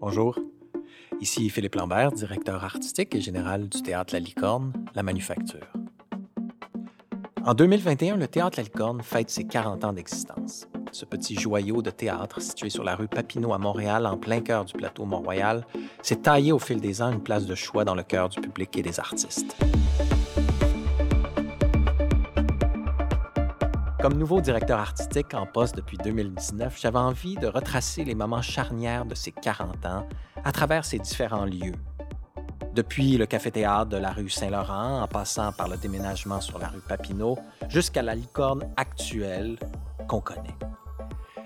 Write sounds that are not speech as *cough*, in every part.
Bonjour. Ici Philippe Lambert, directeur artistique et général du théâtre La Licorne, La Manufacture. En 2021, le théâtre La Licorne fête ses 40 ans d'existence. Ce petit joyau de théâtre situé sur la rue Papineau à Montréal, en plein cœur du plateau Mont-Royal, s'est taillé au fil des ans une place de choix dans le cœur du public et des artistes. Comme nouveau directeur artistique en poste depuis 2019, j'avais envie de retracer les moments charnières de ces 40 ans à travers ces différents lieux. Depuis le café-théâtre de la rue Saint-Laurent, en passant par le déménagement sur la rue Papineau, jusqu'à la licorne actuelle qu'on connaît.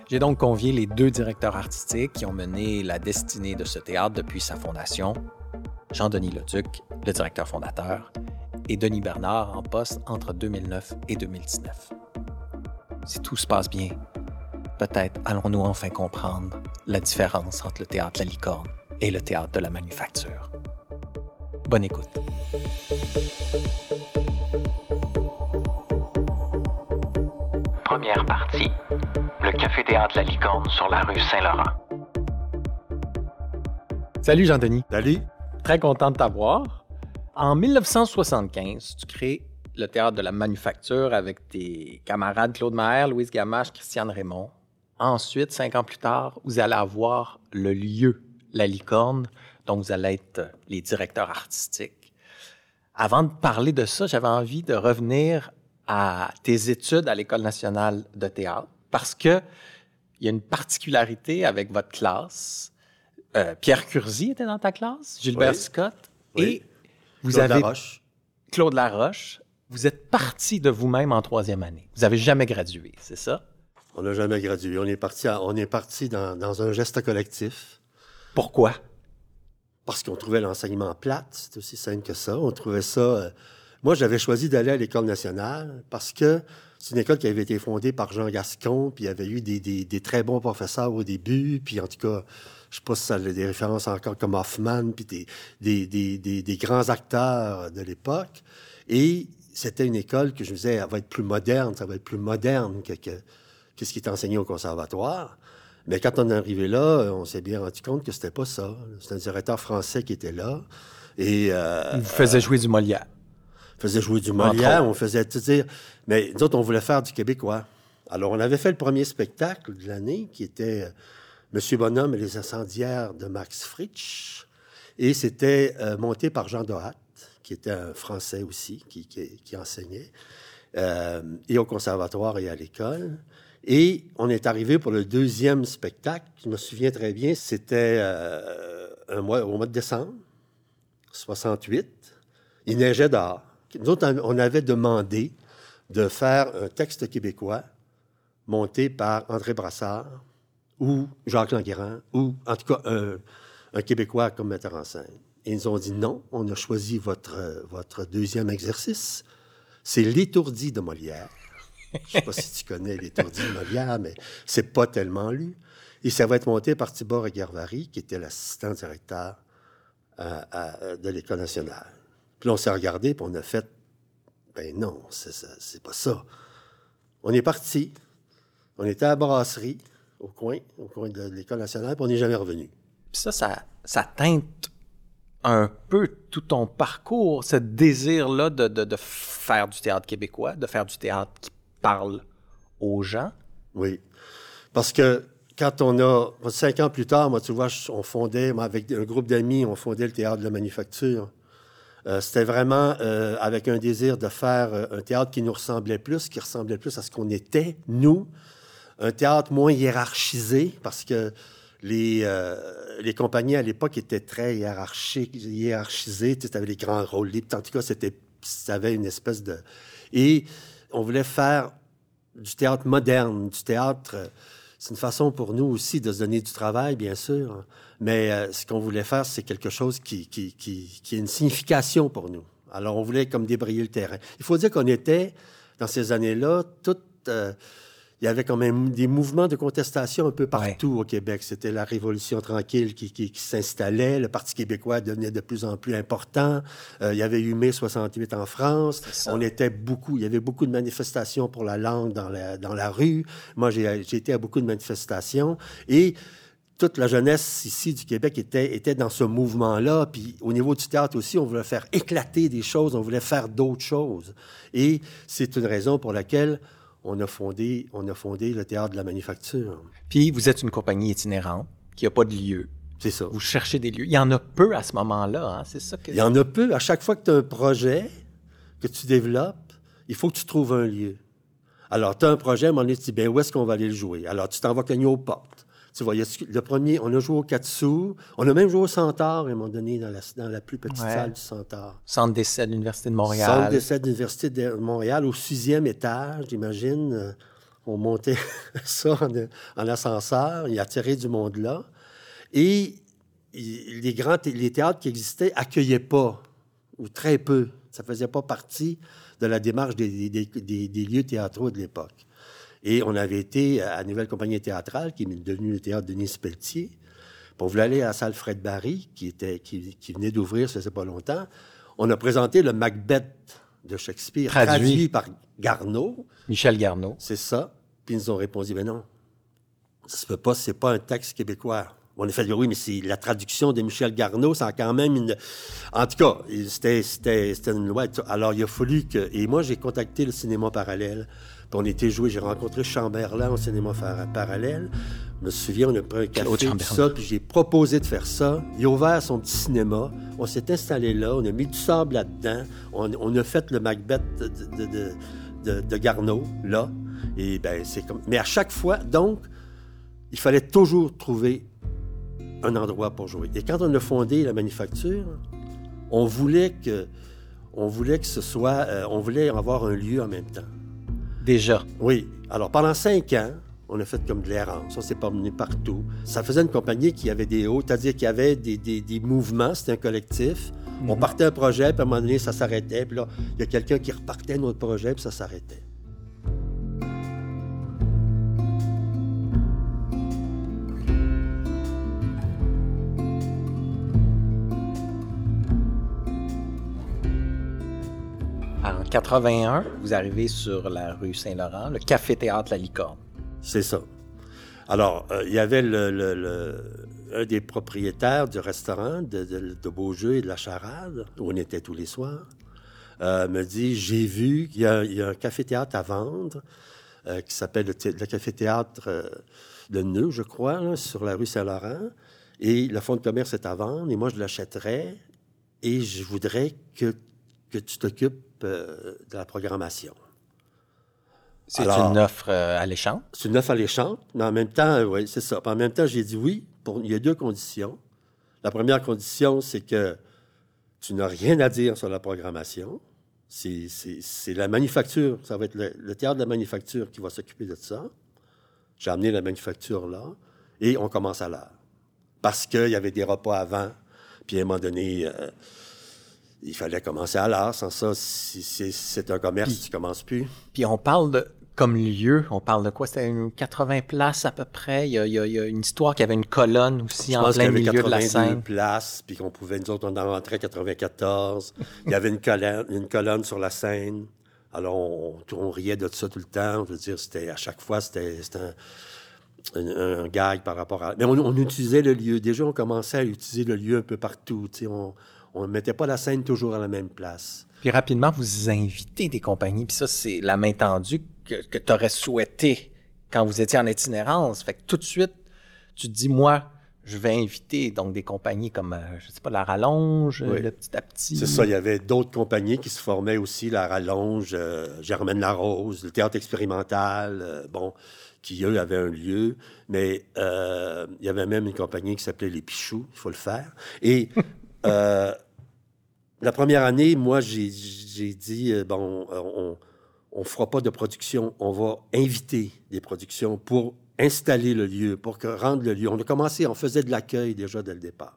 J'ai donc convié les deux directeurs artistiques qui ont mené la destinée de ce théâtre depuis sa fondation, Jean-Denis Leduc, le directeur fondateur, et Denis Bernard en poste entre 2009 et 2019 si tout se passe bien, peut-être allons-nous enfin comprendre la différence entre le théâtre La Licorne et le théâtre de la Manufacture. Bonne écoute. Première partie. Le café-théâtre La Licorne sur la rue Saint-Laurent. Salut Jean-Denis. Salut. Très content de t'avoir. En 1975, tu crées le théâtre de la manufacture avec tes camarades Claude Maher, Louise Gamache, Christiane Raymond. Ensuite, cinq ans plus tard, vous allez avoir le lieu, la licorne, dont vous allez être les directeurs artistiques. Avant de parler de ça, j'avais envie de revenir à tes études à l'École nationale de théâtre parce que il y a une particularité avec votre classe. Euh, Pierre Curzi était dans ta classe, Gilbert Scott, et vous Claude avez Laroche. Claude Laroche, vous êtes parti de vous-même en troisième année. Vous n'avez jamais gradué, c'est ça? On n'a jamais gradué. On est parti, à- on est parti dans, dans un geste collectif Pourquoi? parce qu'on trouvait l'enseignement plate. C'est aussi simple que ça. On trouvait ça. euh, Moi, j'avais choisi d'aller à l'École nationale parce que c'est une école qui avait été fondée par Jean Gascon, puis il y avait eu des, des- des très bons professeurs au début, puis en tout cas, je sais pas si ça a des références encore comme Hoffman, puis des, des, des, des, des grands acteurs de l'époque. Et c'était une école que je me disais, elle va être plus moderne, ça va être plus moderne que, que, que ce qui est enseigné au conservatoire. Mais quand on est arrivé là, on s'est bien rendu compte que c'était pas ça. C'était un directeur français qui était là. Et euh, Il vous faisait jouer du Molière. faisait jouer du Molière, on faisait tout dire. Mais nous autres, on voulait faire du québécois. Alors, on avait fait le premier spectacle de l'année qui était euh, Monsieur Bonhomme et les incendiaires de Max Fritsch. Et c'était euh, monté par Jean Dohat, qui était un Français aussi, qui, enseignait, euh, et au conservatoire et à l'école. Et on est arrivé pour le deuxième spectacle. Je me souviens très bien, c'était euh, au mois de décembre 68. Il neigeait dehors. Nous autres, on avait demandé de faire un texte québécois monté par André Brassard ou Jacques Languérand ou, en tout cas, un Québécois comme metteur en scène. Ils ont dit non, on a choisi votre, euh, votre deuxième exercice. C'est l'étourdi de Molière. Je sais pas si tu connais l'étourdi de Molière, mais c'est pas tellement lu. Et ça va être monté par Tibor Guervary, qui était l'assistant directeur euh, à- de l'École nationale. Puis là, on s'est regardé, puis on a fait, ben non, c'est pas ça. On est parti, on était à la brasserie, au coin, au coin de l'École nationale, puis on n'est jamais revenu. Puis ça, ça, ça teinte un peu tout ton parcours, ce désir-là de, faire du théâtre québécois, de faire du théâtre qui parle aux gens? Oui. Parce que quand on a, cinq ans plus tard, moi, tu vois, on fondait, moi, avec un groupe d'amis, on fondait le théâtre de la manufacture. Euh, C'était vraiment euh, avec un désir de faire euh, un théâtre qui nous ressemblait plus, qui ressemblait plus à ce qu'on était, nous. Un théâtre moins hiérarchisé, parce que les, euh, les compagnies à l'époque étaient très hiérarchisées. Tu avais les grands rôles libres. En tout cas, c'était, ça avait une espèce de... Et on voulait faire du théâtre moderne, du théâtre. C'est une façon pour nous aussi de se donner du travail, bien sûr. hein. Mais euh, ce qu'on voulait faire, c'est quelque chose qui, a une signification pour nous. Alors, on voulait comme débrayer le terrain. Il faut dire qu'on était, dans ces années-là, tout. euh, il y avait quand même des mouvements de contestation un peu partout au Québec. C'était la Révolution tranquille qui, qui- qui s'installait. Le Parti québécois devenait de plus en plus important. Euh, il y avait eu mai 68 en France. On était beaucoup. Il y avait beaucoup de manifestations pour la langue dans la, dans la rue. Moi, j'ai j'ai été à beaucoup de manifestations. Et toute la jeunesse ici du Québec était, était dans ce mouvement-là. Puis au niveau du théâtre aussi, on voulait faire éclater des choses, on voulait faire d'autres choses. Et c'est une raison pour laquelle on a fondé, on a fondé le théâtre de la manufacture. Puis vous êtes une compagnie itinérante qui n'a pas de lieu. C'est ça. Vous cherchez des lieux. Il y en a peu à ce moment-là, hein? c'est ça que... Il y en a peu. À chaque fois que tu as un projet que tu développes, il faut que tu trouves un lieu. Alors, tu as un projet, à un moment donné, tu dis, bien, où est-ce qu'on va aller le jouer? Alors, tu t'en vas cogner aux portes. Tu vois, le premier, on a joué au Katsu. On a même joué au Centaure, à un moment donné, dans la, dans la plus petite salle du Centaure. Centre d'essai de l'Université de Montréal. Centre d'essai de l'Université de Montréal, au sixième étage, j'imagine. Euh, on montait *laughs* ça en, ascenseur, il attirait du monde là. Et les grands les théâtres qui existaient accueillaient pas, ou très peu. Ça faisait pas partie de la démarche des, des lieux théâtraux de l'époque. Et on avait été à la Nouvelle Compagnie théâtrale, qui est devenue le théâtre Denis Pelletier. on voulait aller à la salle Fred Barry, qui, était, qui, venait d'ouvrir, ça faisait pas longtemps. On a présenté le Macbeth de Shakespeare, traduit, par Garneau. Michel Garneau. C'est ça. Puis ils nous ont répondu, mais non, ça se peut pas, c'est pas un texte québécois. On a fait oui, mais c'est la traduction de Michel Garneau, ça a quand même une. En tout cas, c'était une loi. Alors, il a fallu que. Et moi, j'ai contacté le cinéma parallèle on était joué, j'ai rencontré Chamberlain au cinéma parallèle. Je me souviens, on a pris un café, tout ça, puis j'ai proposé de faire ça. Il a ouvert son petit cinéma. On s'est installé là, on a mis du sable là-dedans. On, a fait le Macbeth de, de, Garneau, là. Et ben, c'est comme... Mais à chaque fois, donc, il fallait toujours trouver un endroit pour jouer. Et quand on a fondé la manufacture, on voulait que, on voulait que ce soit, euh, on voulait avoir un lieu en même temps. Déjà. Oui. Alors, pendant cinq ans, on a fait comme de l'errance. On s'est promené partout. Ça faisait une compagnie qui avait des hauts, c'est-à-dire qu'il y avait des, des, mouvements, c'était un collectif. On mhm. partait un projet, puis à un moment donné, ça s'arrêtait. Puis là, il y a quelqu'un qui repartait notre projet, puis ça s'arrêtait. En 81, vous arrivez sur la rue Saint-Laurent, le Café-Théâtre La Licorne. C'est ça. Alors, euh, il y avait le, un des propriétaires du restaurant de, de, Beaujeu et de la Charade, où on était tous les soirs, euh, me dit J'ai vu qu'il y, a un café-théâtre à vendre euh, qui s'appelle le, café-théâtre de Nœud, je crois, sur la rue Saint-Laurent. Et le fonds de commerce est à vendre, et moi, je l'achèterais, et je voudrais que, que tu t'occupes de la programmation. C'est une offre euh, alléchante? C'est une offre alléchante, mais en même temps, euh, oui, c'est ça. en même temps, j'ai dit oui. Pour, il y a deux conditions. La première condition, c'est que tu n'as rien à dire sur la programmation. C'est la manufacture, ça va être le, théâtre de la manufacture qui va s'occuper de ça. J'ai amené la manufacture là et on commence à l'heure. Parce qu'il y avait des repas avant, puis à un moment donné, euh, il fallait commencer à l'art. Sans ça, si c'est un commerce, tu ne commences plus. Puis on parle de, comme lieu, on parle de quoi? C'était 80 places à peu près. Il y, a, une histoire qui avait une colonne aussi en plein milieu de la scène. places, puis qu'on pouvait, nous autres, on en rentrait 94. il y avait une colonne, une colonne sur la scène. Alors, on, riait de ça tout le temps. Je veux dire, c'était, à chaque fois, c'était, un, un, gag par rapport à... Mais on, on, utilisait le lieu. Déjà, on commençait à utiliser le lieu un peu partout. On, on ne mettait pas la scène toujours à la même place. Puis rapidement, vous invitez des compagnies, puis ça, c'est la main tendue que, que tu aurais souhaité quand vous étiez en itinérance. Fait que tout de suite, tu te dis, moi, je vais inviter donc des compagnies comme, euh, je sais pas, la Rallonge, le Petit à Petit. C'est ça, il y avait d'autres compagnies qui se formaient aussi, la Rallonge, euh, Germaine Larose, le Théâtre expérimental, euh, bon, qui, eux, avaient un lieu. Mais il y avait même une compagnie qui s'appelait Les Pichoux, il faut le faire. Et *laughs* la première année, moi, j'ai dit, euh, bon, on ne fera pas de production, on va inviter des productions pour installer le lieu, pour rendre le lieu. On a commencé, on faisait de l'accueil déjà dès le départ.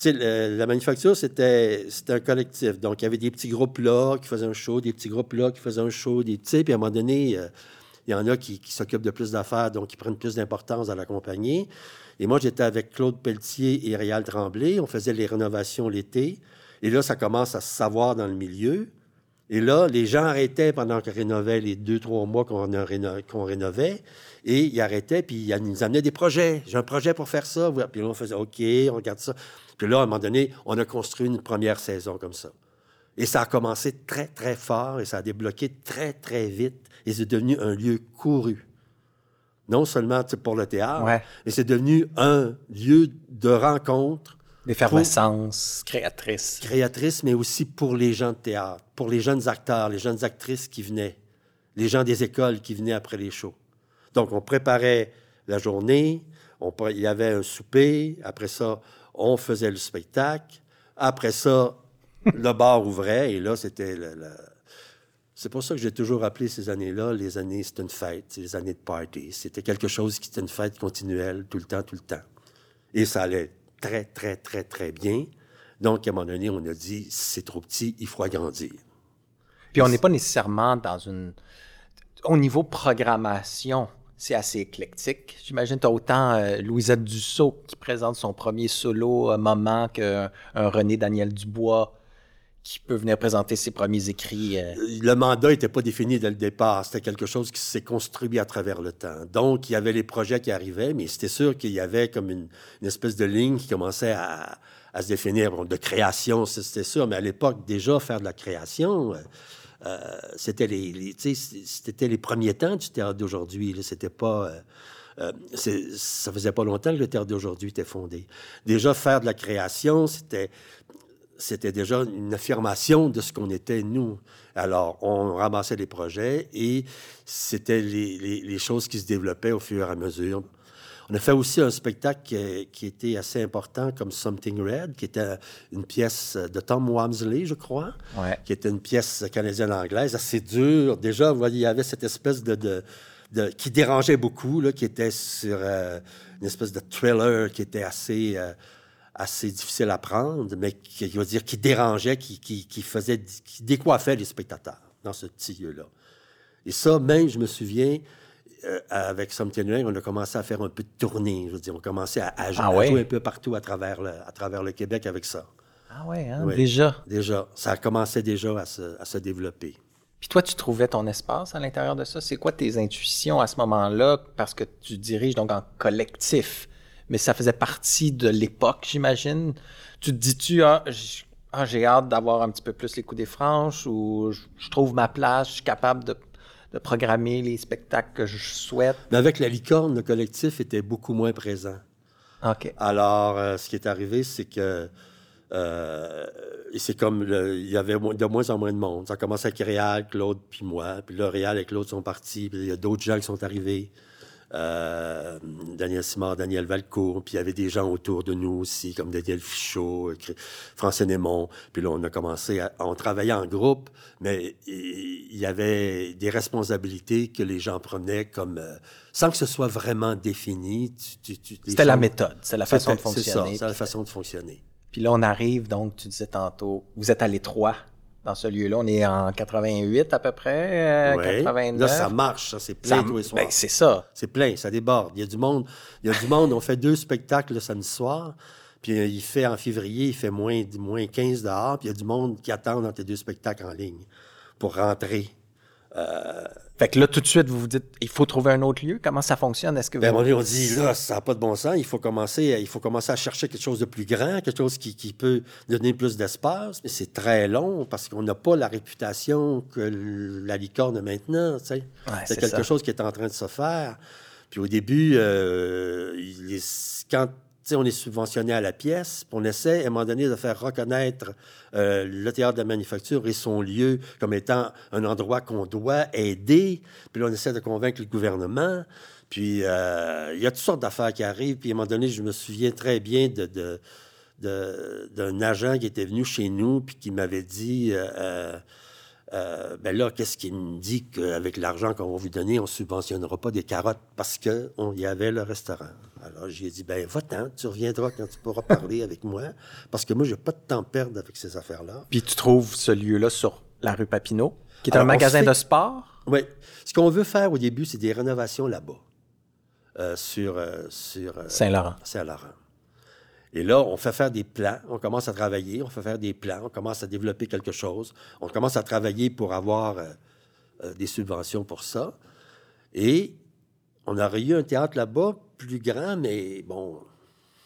Tu sais, la manufacture, c'était un collectif. Donc, il y avait des petits groupes là qui faisaient un show, des petits groupes là qui faisaient un show, des petits. Puis à un moment donné, euh, il y en a qui, s'occupent de plus d'affaires, donc qui prennent plus d'importance dans la compagnie. Et moi, j'étais avec Claude Pelletier et Réal Tremblay. On faisait les rénovations l'été. Et là, ça commence à se savoir dans le milieu. Et là, les gens arrêtaient pendant qu'on rénovait les deux, trois mois qu'on rénovait. Et ils arrêtaient, puis ils nous amenaient des projets. J'ai un projet pour faire ça. Puis là, on faisait OK, on regarde ça. Puis là, à un moment donné, on a construit une première saison comme ça. Et ça a commencé très, très fort et ça a débloqué très, très vite. Et c'est devenu un lieu couru. Non seulement pour le théâtre, mais c'est devenu un lieu de rencontre. D'effervescence créatrice. Créatrice, mais aussi pour les gens de théâtre, pour les jeunes acteurs, les jeunes actrices qui venaient, les gens des écoles qui venaient après les shows. Donc, on préparait la journée, on, il y avait un souper, après ça, on faisait le spectacle, après ça, le bar ouvrait, et là, c'était C'est pour ça que j'ai toujours appelé ces années-là, les années, c'est une fête, les années de party. C'était quelque chose qui était une fête continuelle, tout le temps, tout le temps. Et ça allait très, très, très, très bien. Donc, à un moment donné, on a dit, c'est trop petit, il faut agrandir. Puis on n'est pas nécessairement dans une... Au niveau programmation, c'est assez éclectique. J'imagine tu as autant euh, Louisette Dussault qui présente son premier solo euh, moment qu'un René Daniel Dubois qui peut venir présenter ses premiers écrits. Euh? Le mandat n'était pas défini dès le départ. C'était quelque chose qui s'est construit à travers le temps. Donc, il y avait les projets qui arrivaient, mais c'était sûr qu'il y avait comme une, espèce de ligne qui commençait à, se définir. de création, c'était sûr, mais à l'époque, déjà, faire de la création, euh, euh, c'était les, c'était les premiers temps du théâtre d'aujourd'hui. C'était pas... Ça faisait pas longtemps que le théâtre d'aujourd'hui était fondé. Déjà, faire de la création, c'était c'était déjà une affirmation de ce qu'on était, nous. Alors, on ramassait les projets et c'était les, choses qui se développaient au fur et à mesure. On a fait aussi un spectacle qui, était assez important, comme Something Red, qui était une pièce de Tom Wamsley, je crois, qui était une pièce canadienne-anglaise, assez dure. Déjà, vous voyez, il y avait cette espèce de... qui dérangeait beaucoup, là, qui était sur euh, une espèce de thriller qui était assez... Euh, assez difficile à prendre, mais qui, va dire, qui dérangeait, qui, qui, faisait, qui décoiffait les spectateurs dans ce petit lieu-là. Et ça, même, je me souviens, euh, avec Something on a commencé à faire un peu de tournée. Je veux dire, on a commencé à, ah jouer un peu partout à travers, le, à travers le Québec avec ça. Ah ouais, hein, déjà? Déjà. Ça a commencé déjà à se, à se développer. Puis toi, tu trouvais ton espace à l'intérieur de ça? C'est quoi tes intuitions à ce moment-là? Parce que tu diriges donc en collectif mais ça faisait partie de l'époque, j'imagine. Tu te dis-tu, ah, ah, j'ai hâte d'avoir un petit peu plus les coups des franches ou je, trouve ma place, je suis capable de, programmer les spectacles que je souhaite? Mais avec la licorne, le collectif était beaucoup moins présent. OK. Alors, euh, ce qui est arrivé, c'est que euh, c'est comme il y avait de moins en moins de monde. Ça a commencé avec Réal, Claude, puis moi. Puis là, Réal et Claude sont partis. Puis il y a d'autres gens qui sont arrivés. Euh, Daniel Simard, Daniel Valcourt, puis il y avait des gens autour de nous aussi, comme Daniel Fichot, François Némon. Puis là, on a commencé à... On travaillait en groupe, mais il y avait des responsabilités que les gens prenaient comme... Euh, sans que ce soit vraiment défini. C'était la méthode, c'est la façon de fonctionner. C'est ça, c'est la façon de fonctionner. Puis là, on arrive, donc, tu disais tantôt, vous êtes à l'étroit dans ce lieu-là. On est en 88 à peu près, 89. Là, ça marche, c'est plein tous les soirs. Ben, c'est ça. C'est plein, ça déborde. Il y a du monde. Il y a du monde. On fait deux spectacles le samedi soir. Puis euh, il fait en février, il fait moins, moins 15 dehors. Puis il y a du monde qui attend dans tes deux spectacles en ligne pour rentrer. Euh, fait que là, tout de suite, vous vous dites, il faut trouver un autre lieu. Comment ça fonctionne? Est-ce que ben, on dit, là, ça n'a pas de bon sens. Il faut, commencer, il faut commencer à chercher quelque chose de plus grand, quelque chose qui, qui peut donner plus d'espace. Mais c'est très long parce qu'on n'a pas la réputation que la licorne a maintenant. c'est quelque chose qui est en train de se faire. Puis au début, euh, quand on est subventionné à la pièce, on essaie à un moment donné de faire reconnaître euh, le théâtre de manufacture et son lieu comme étant un endroit qu'on doit aider. Puis là, on essaie de convaincre le gouvernement. Puis euh, il y a toutes sortes d'affaires qui arrivent. Puis à un moment donné, je me souviens très bien d'un agent qui était venu chez nous puis qui m'avait dit euh, ben là, qu'est-ce qui me dit qu'avec l'argent qu'on va vous donner, on ne subventionnera pas des carottes parce qu'il y avait le restaurant? Alors, j'ai dit, ben va-t'en, tu reviendras quand tu pourras parler avec moi parce que moi, je n'ai pas de temps à perdre avec ces affaires-là. Puis tu trouves ce lieu-là sur la rue Papineau, qui est un magasin de sport? Oui. Ce qu'on veut faire au début, c'est des rénovations là-bas, euh, sur, euh, sur Saint-Laurent. Saint-Laurent. Et là, on fait faire des plans, on commence à travailler, on fait faire des plans, on commence à développer quelque chose, on commence à travailler pour avoir euh, euh, des subventions pour ça. Et on aurait eu un théâtre là-bas plus grand, mais bon,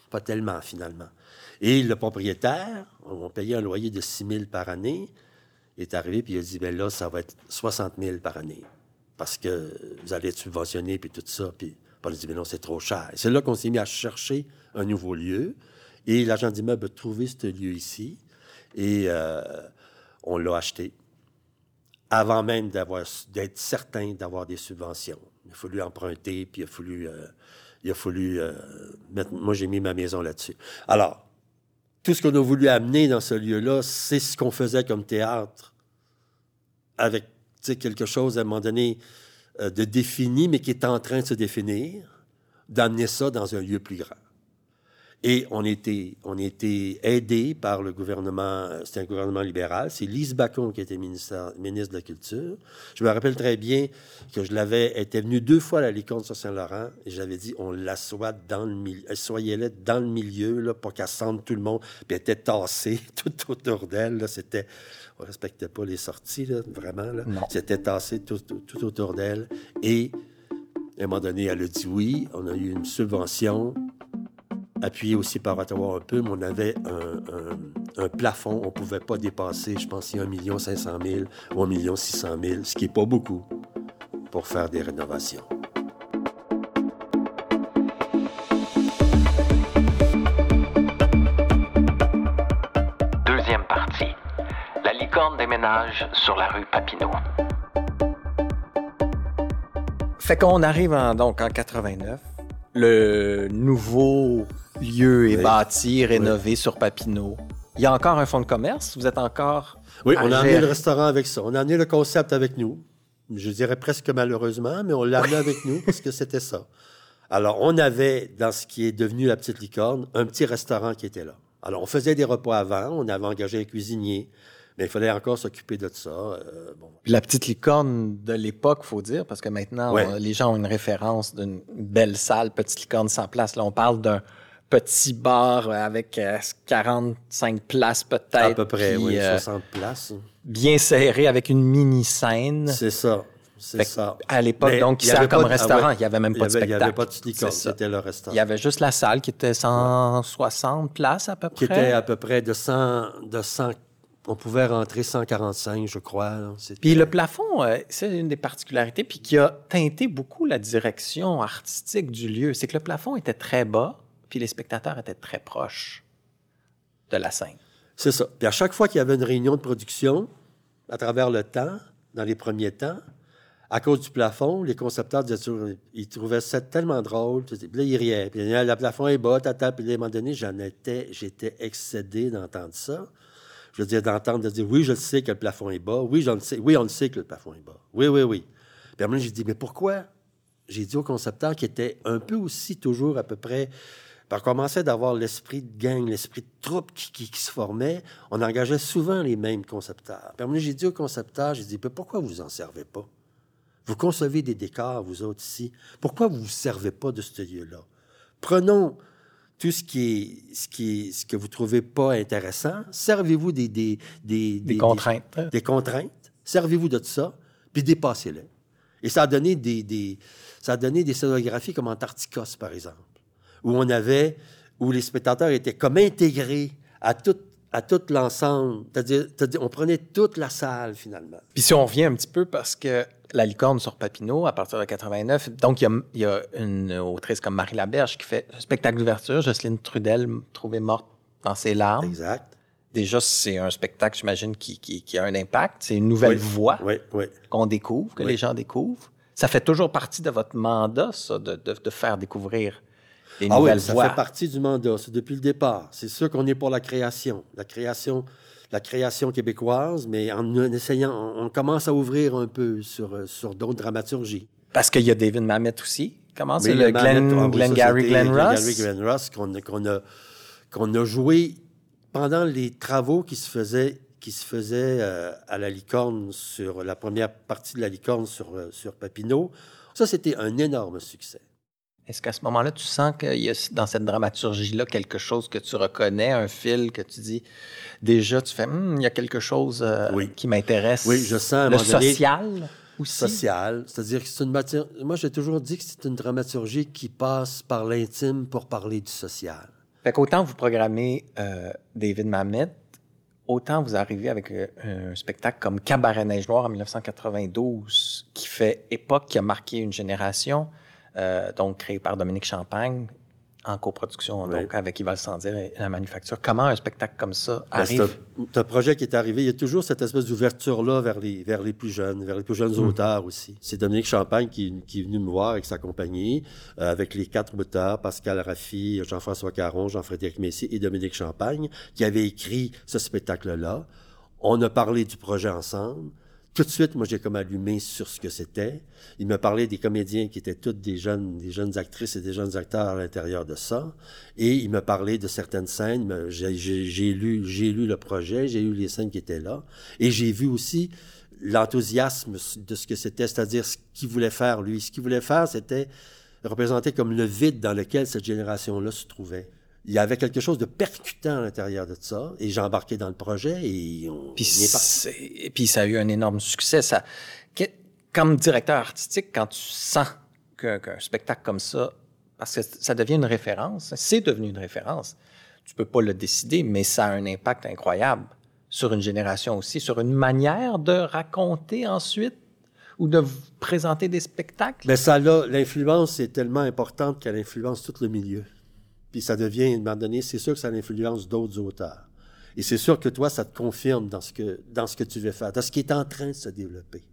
pas tellement finalement. Et le propriétaire, on payait un loyer de 6 000 par année, est arrivé puis il a dit, ben là, ça va être 60 000 par année parce que vous allez être subventionné puis tout ça. Puis on a dit, mais non, c'est trop cher. C'est là qu'on s'est mis à chercher un nouveau lieu. Et l'agent d'immeuble a trouvé ce lieu ici et euh, on l'a acheté avant même d'être certain d'avoir des subventions. Il a fallu emprunter, puis il a fallu, euh, il a fallu euh, moi j'ai mis ma maison là-dessus. Alors, tout ce qu'on a voulu amener dans ce lieu-là, c'est ce qu'on faisait comme théâtre, avec quelque chose à un moment donné de défini, mais qui est en train de se définir, d'amener ça dans un lieu plus grand. Et on était, on était aidé par le gouvernement, c'était un gouvernement libéral. C'est Lise Bacon qui était ministre, ministre de la Culture. Je me rappelle très bien que je l'avais, était venue deux fois à la licorne sur Saint-Laurent et j'avais dit, on l'assoit dans le milieu, soyez-là dans le milieu, là, pour qu'elle sente tout le monde. Puis elle était tassée *laughs* tout autour d'elle, C'était, on respectait pas les sorties, là, vraiment, là. C'était tassé tout, tout autour d'elle. Et, à un moment donné, elle a dit oui. On a eu une subvention appuyé aussi par Ottawa un peu, mais on avait un, plafond. On ne pouvait pas dépasser, je pense, 1 500 000 ou 1 600 000, ce qui n'est pas beaucoup pour faire des rénovations. Deuxième partie. La licorne déménage sur la rue Papineau. Fait qu'on arrive en, donc en 89. Le nouveau lieu est bâti, rénové sur Papineau. Il y a encore un fonds de commerce? Vous êtes encore. Oui, on a amené le restaurant avec ça. On a amené le concept avec nous. Je dirais presque malheureusement, mais on l'a amené avec nous parce que c'était ça. Alors, on avait, dans ce qui est devenu la Petite Licorne, un petit restaurant qui était là. Alors, on faisait des repas avant, on avait engagé un cuisinier, mais il fallait encore s'occuper de ça. Euh, la petite licorne de l'époque, faut dire, parce que maintenant, les gens ont une référence d'une belle salle, petite licorne sans place. Là, on parle d'un petit bar avec 45 euh, places peut-être. À peu près, oui, 60 euh, places. Bien serré avec une mini-scène. C'est ça. C'est ça. À l'époque, donc, il servait comme restaurant. il n'y avait même pas de spectacle. Il n'y avait pas de licorne, c'était le restaurant. Il y avait juste la salle qui était 160 places à peu près. Qui était à peu près de 100, de 100 on pouvait rentrer 145, je crois. Puis le plafond, euh, c'est une des particularités, puis qui a teinté beaucoup la direction artistique du lieu. C'est que le plafond était très bas, puis les spectateurs étaient très proches de la scène. C'est ça. Puis à chaque fois qu'il y avait une réunion de production, à travers le temps, dans les premiers temps, à cause du plafond, les concepteurs disaient ils trouvaient ça tellement drôle. Puis là, ils riaient. Puis le plafond est bas, tata. Puis à un moment donné, j'en étais, j'étais excédé d'entendre ça. Je veux dire, d'entendre, de dire, oui, je le sais que le plafond est bas. Oui, j'en sais. Oui, on le sait que le plafond est bas. Oui, oui, oui. Puis à un moment, j'ai dit, mais pourquoi? J'ai dit au concepteur qui était un peu aussi toujours à peu près on commençait d'avoir l'esprit de gang, l'esprit de troupe qui, se formait. On engageait souvent les mêmes concepteurs. Puis j'ai dit au concepteur, j'ai dit, pourquoi vous en servez pas? Vous concevez des décors, vous autres ici. Pourquoi vous ne vous servez pas de ce lieu-là? Prenons tout ce qui est, ce qui est, ce que vous trouvez pas intéressant. Servez-vous des, des, des, contraintes. Des, contraintes. Servez-vous de ça, puis dépassez-les. Et ça a donné des, des, ça a donné des scénographies comme Antarcticos, par exemple où on avait, où les spectateurs étaient comme intégrés à tout, à tout l'ensemble. C'est-à-dire, on prenait toute la salle, finalement. Puis si on revient un petit peu, parce que La licorne sur Papineau, à partir de 89, donc il y, a, une autrice comme Marie Laberge qui fait un spectacle d'ouverture, Jocelyne Trudel, trouvée morte dans ses larmes. Exact. Déjà, c'est un spectacle, j'imagine, qui, qui, a un impact. C'est une nouvelle voix qu'on découvre, que les gens découvrent. Ça fait toujours partie de votre mandat, ça, de, de, de faire découvrir ah oui, ça fait partie du mandat, c'est depuis le départ. C'est sûr qu'on est pour la création, la création, la création québécoise, mais en, essayant, on, commence à ouvrir un peu sur, euh, sur d'autres dramaturgies. Parce qu'il y a David Mamet aussi. Comment c'est le Glenn, ah Glenn Gary, Glenn Ross? Gary, Glenn Ross qu'on a, qu'on a joué pendant les travaux qui se faisaient qui se faisaient euh, à la licorne sur la première partie de la licorne sur, euh, sur Papineau. Ça, c'était un énorme succès. Est-ce qu'à ce moment-là, tu sens qu'il y a dans cette dramaturgie-là quelque chose que tu reconnais, un fil que tu dis déjà, tu fais, Hum, il y a quelque chose euh, Oui. qui m'intéresse. Oui, je sens Le social aussi? social. C'est-à-dire que c'est une matière. Moi, j'ai toujours dit que c'est une dramaturgie qui passe par l'intime pour parler du social. Fait qu'autant vous programmez euh, David Mamet, autant vous arrivez avec euh, un spectacle comme Cabaret Neige Noire en 1992, qui fait époque, qui a marqué une génération, euh, donc créé par Dominique Champagne, en coproduction Oui. donc avec Yval Sandir et la manufacture. Comment un spectacle comme ça Ben, arrive? c'est un projet qui est arrivé. Il y a toujours cette espèce d'ouverture-là vers les, vers les plus jeunes, vers les plus jeunes auteurs aussi. C'est Dominique Champagne qui, qui est venu me voir avec sa compagnie, euh, avec les quatre auteurs, Pascal Raffi, Jean-François Caron, Jean-Frédéric Messier et Dominique Champagne, qui avaient écrit ce spectacle-là. On a parlé du projet ensemble. Tout de suite, moi, j'ai comme allumé sur ce que c'était. Il me parlait des comédiens qui étaient toutes des jeunes, des jeunes actrices et des jeunes acteurs à l'intérieur de ça. Et il me parlait de certaines scènes. J'ai lu, j'ai lu le projet, j'ai eu les scènes qui étaient là. Et j'ai vu aussi l'enthousiasme de ce que c'était, c'est-à-dire ce qu'il voulait faire, lui. Ce qu'il voulait faire, c'était représenter comme le vide dans lequel cette génération-là se trouvait. Il y avait quelque chose de percutant à l'intérieur de ça, et j'ai embarqué dans le projet, et on, Puis, est parti. et puis ça a eu un énorme succès. Ça, comme directeur artistique, quand tu sens qu'un spectacle comme ça, parce que ça devient une référence, c'est devenu une référence, tu peux pas le décider, mais ça a un impact incroyable sur une génération aussi, sur une manière de raconter ensuite ou de présenter des spectacles. Mais ça là, l'influence est tellement importante qu'elle influence tout le milieu. Puis ça devient, à un moment donné, c'est sûr que ça influence d'autres auteurs. Et c'est sûr que toi, ça te confirme dans ce que, dans ce que tu veux faire, dans ce qui est en train de se développer.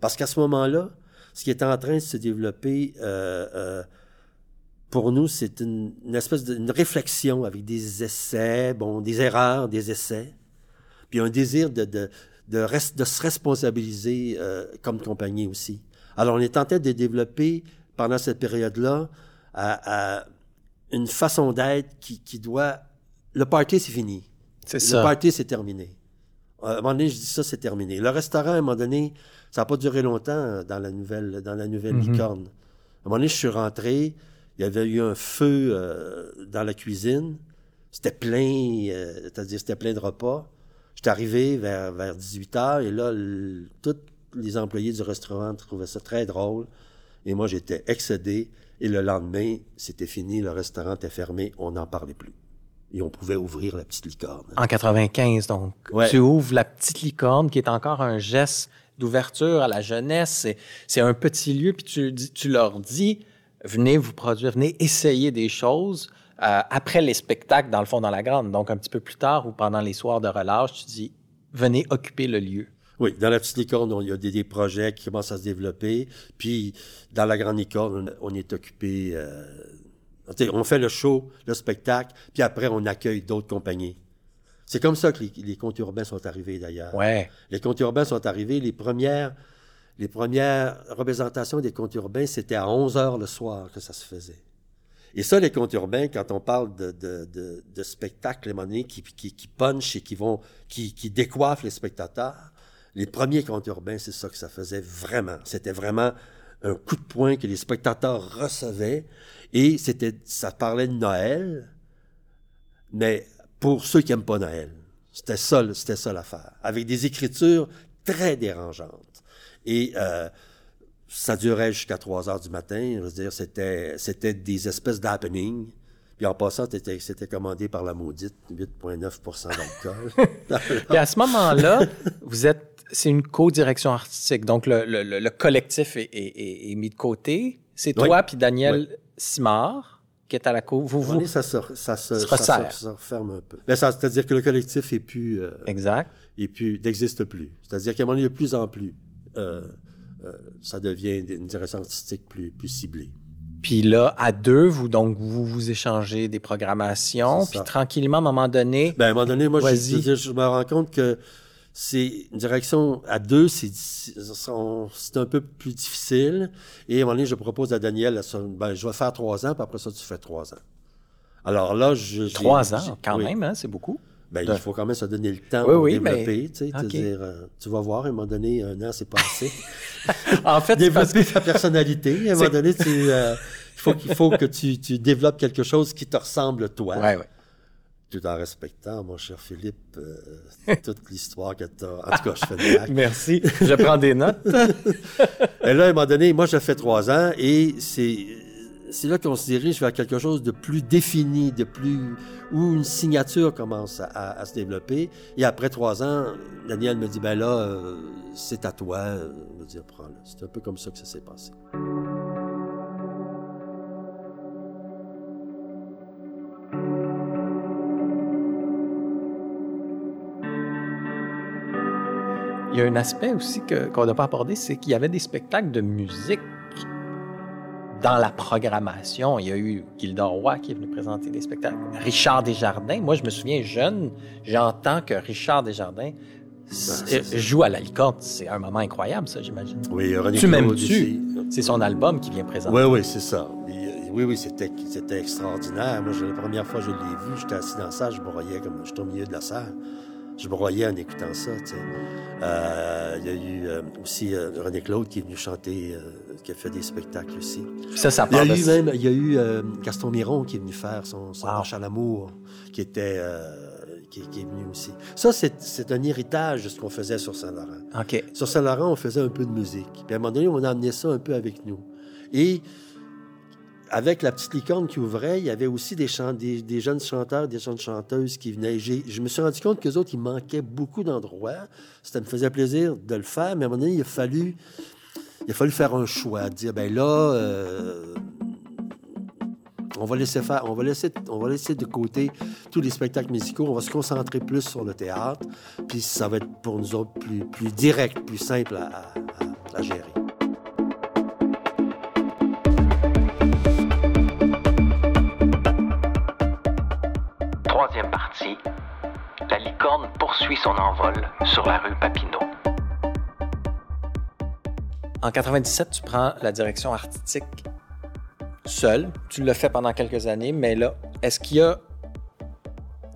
Parce qu'à ce moment-là, ce qui est en train de se développer, euh, euh, pour nous, c'est une, espèce de réflexion avec des essais, bon, des erreurs, des essais, puis un désir de, de, de, de se responsabiliser euh, comme compagnie aussi. Alors, on est en train de développer, pendant cette période-là, à, à une façon d'être qui, qui doit... Le party, c'est fini. C'est Le ça. party, c'est terminé. Euh, À un moment donné, je dis ça, c'est terminé. Le restaurant, à un moment donné, ça n'a pas duré longtemps euh, dans la nouvelle, dans la nouvelle Mhm. licorne. À un moment donné, je suis rentré, il y avait eu un feu euh, dans la cuisine. C'était plein, euh, c'est-à-dire c'était plein de repas. J'étais arrivé vers, vers 18 heures et là, le- tous les employés du restaurant trouvaient ça très drôle. Et moi, j'étais excédé. Et le lendemain, c'était fini, le restaurant était fermé, on n'en parlait plus. Et on pouvait ouvrir la petite licorne. En 95, donc. Ouais. Tu ouvres la petite licorne, qui est encore un geste d'ouverture à la jeunesse. C'est, un petit lieu, puis tu leur dis, venez vous produire, venez essayer des choses. Euh, après les spectacles, dans le fond, dans la grande, donc un petit peu plus tard ou pendant les soirs de relâche, tu dis, venez occuper le lieu. Oui, dans la petite licorne, on- il y a des, des projets qui commencent à se développer. Puis, dans la grande licorne, on, on est occupé. euh, on fait le show, le spectacle, puis après, on accueille d'autres compagnies. C'est comme ça que les, les contes urbains sont arrivés, d'ailleurs. Ouais. Les contes urbains sont arrivés. Les premières, les premières représentations des contes urbains, c'était à 11 heures le soir que ça se faisait. Et ça, les contes urbains, quand on parle de, de, de, de spectacles, à un moment donné, qui, qui, qui punchent et qui vont, qui, qui décoiffent les spectateurs, les premiers contes urbains, c'est ça que ça faisait vraiment. C'était vraiment un coup de poing que les spectateurs recevaient. Et c'était, ça parlait de Noël, mais pour ceux qui n'aiment pas Noël. C'était ça, c'était ça l'affaire. Avec des écritures très dérangeantes. Et euh, ça durait jusqu'à 3 heures du matin. Je veux dire, c'était, c'était des espèces d'happenings. Puis en passant, c'était, c'était commandé par la maudite 8,9 d'alcool. *laughs* Puis à ce moment-là, vous êtes, c'est une co-direction artistique. Donc, le, le- le- le collectif est, est- est- est mis de côté. C'est Oui. toi puis Daniel Simard qui est à la co. Vous, vous. ça se, ça se, Se ça se- se referme un peu. Mais ça, c'est-à-dire que le collectif est plus, euh, Exact. est plus, n'existe plus. C'est-à-dire qu'à un moment donné, de plus en plus, euh, euh, ça devient une direction artistique plus, plus ciblée. Puis là, à deux, vous donc vous vous échangez des programmations, puis tranquillement, à un moment donné, Ben, à un moment donné, moi, je, me rends compte que c'est une direction à deux, c'est un peu plus difficile. Et à un moment donné, je propose à Daniel, ben, je vais faire trois ans, puis après ça, tu fais trois ans. Alors là, je. trois ans, quand oui. même, hein, c'est beaucoup. Ben, il faut quand même se donner le temps Oui, pour oui, développer, tu sais, dire, euh, tu vas voir, à un moment donné, un an, c'est pas assez. *laughs* En fait, parce développer ta personnalité, à un moment donné, tu, euh, il faut, faut que tu, tu développes quelque chose qui te ressemble toi. Ouais, ouais. Tout en respectant, mon cher Philippe, euh, toute l'histoire que tu as. En tout cas, je fais des actes. Merci. Je prends des notes. *laughs* Et là, à un moment donné, moi, j'ai fait trois ans et c'est, c'est là qu'on se dirige vers quelque chose de plus défini, de plus, où une signature commence à, se développer. Et après trois ans, Daniel me dit, ben là, euh, c'est à toi. Je dis, prends-le. C'est un peu comme ça que ça s'est passé. Il y a un aspect aussi qu'on n'a pas abordé, c'est qu'il y avait des spectacles de musique dans la programmation. Il y a eu Gilda Roy qui est venu présenter des spectacles. Richard Desjardins. Moi, je me souviens jeune, j'entends que Richard Desjardins c'est ça. joue à la licorne. C'est un moment incroyable, ça, j'imagine. Oui, René Tu m'aimes-tu? C'est son album qui vient présenter. Oui, oui, c'est ça. Euh, oui, oui, c'était, c'était extraordinaire. Moi, je- la première fois que je l'ai vu, j'étais assis dans la salle, je broyais comme j'étais au milieu de la salle. Je broyais en écoutant ça, tu sais. Euh, Il y a eu euh, aussi euh, René Claude qui est venu chanter, euh, qui a fait des spectacles aussi. Ça, ça Il y a eu même, il y a eu euh, Gaston Miron qui est venu faire son, son Wow. marche à l'amour, qui était, euh, qui, qui est venu aussi. Ça, c'est, un héritage de ce qu'on faisait sur Saint-Laurent. OK. Sur Saint-Laurent, on faisait un peu de musique. Puis à un moment donné, on a amené ça un peu avec nous. Et avec la petite licorne qui ouvrait, il y avait aussi des, des, jeunes chanteurs, des jeunes chanteuses qui venaient. Je me suis rendu compte qu'eux autres, il manquait beaucoup d'endroits. Ça me faisait plaisir de le faire, mais à un moment donné, il a fallu, faire un choix, dire, ben là, euh, on va laisser faire, on va laisser, on va laisser de côté tous les spectacles musicaux, on va se concentrer plus sur le théâtre, puis ça va être pour nous autres plus, direct, plus simple à gérer. La licorne poursuit son envol sur la rue Papineau. En 97, tu prends la direction artistique seul. Tu l'as fait pendant quelques années, mais là, est-ce qu'il y a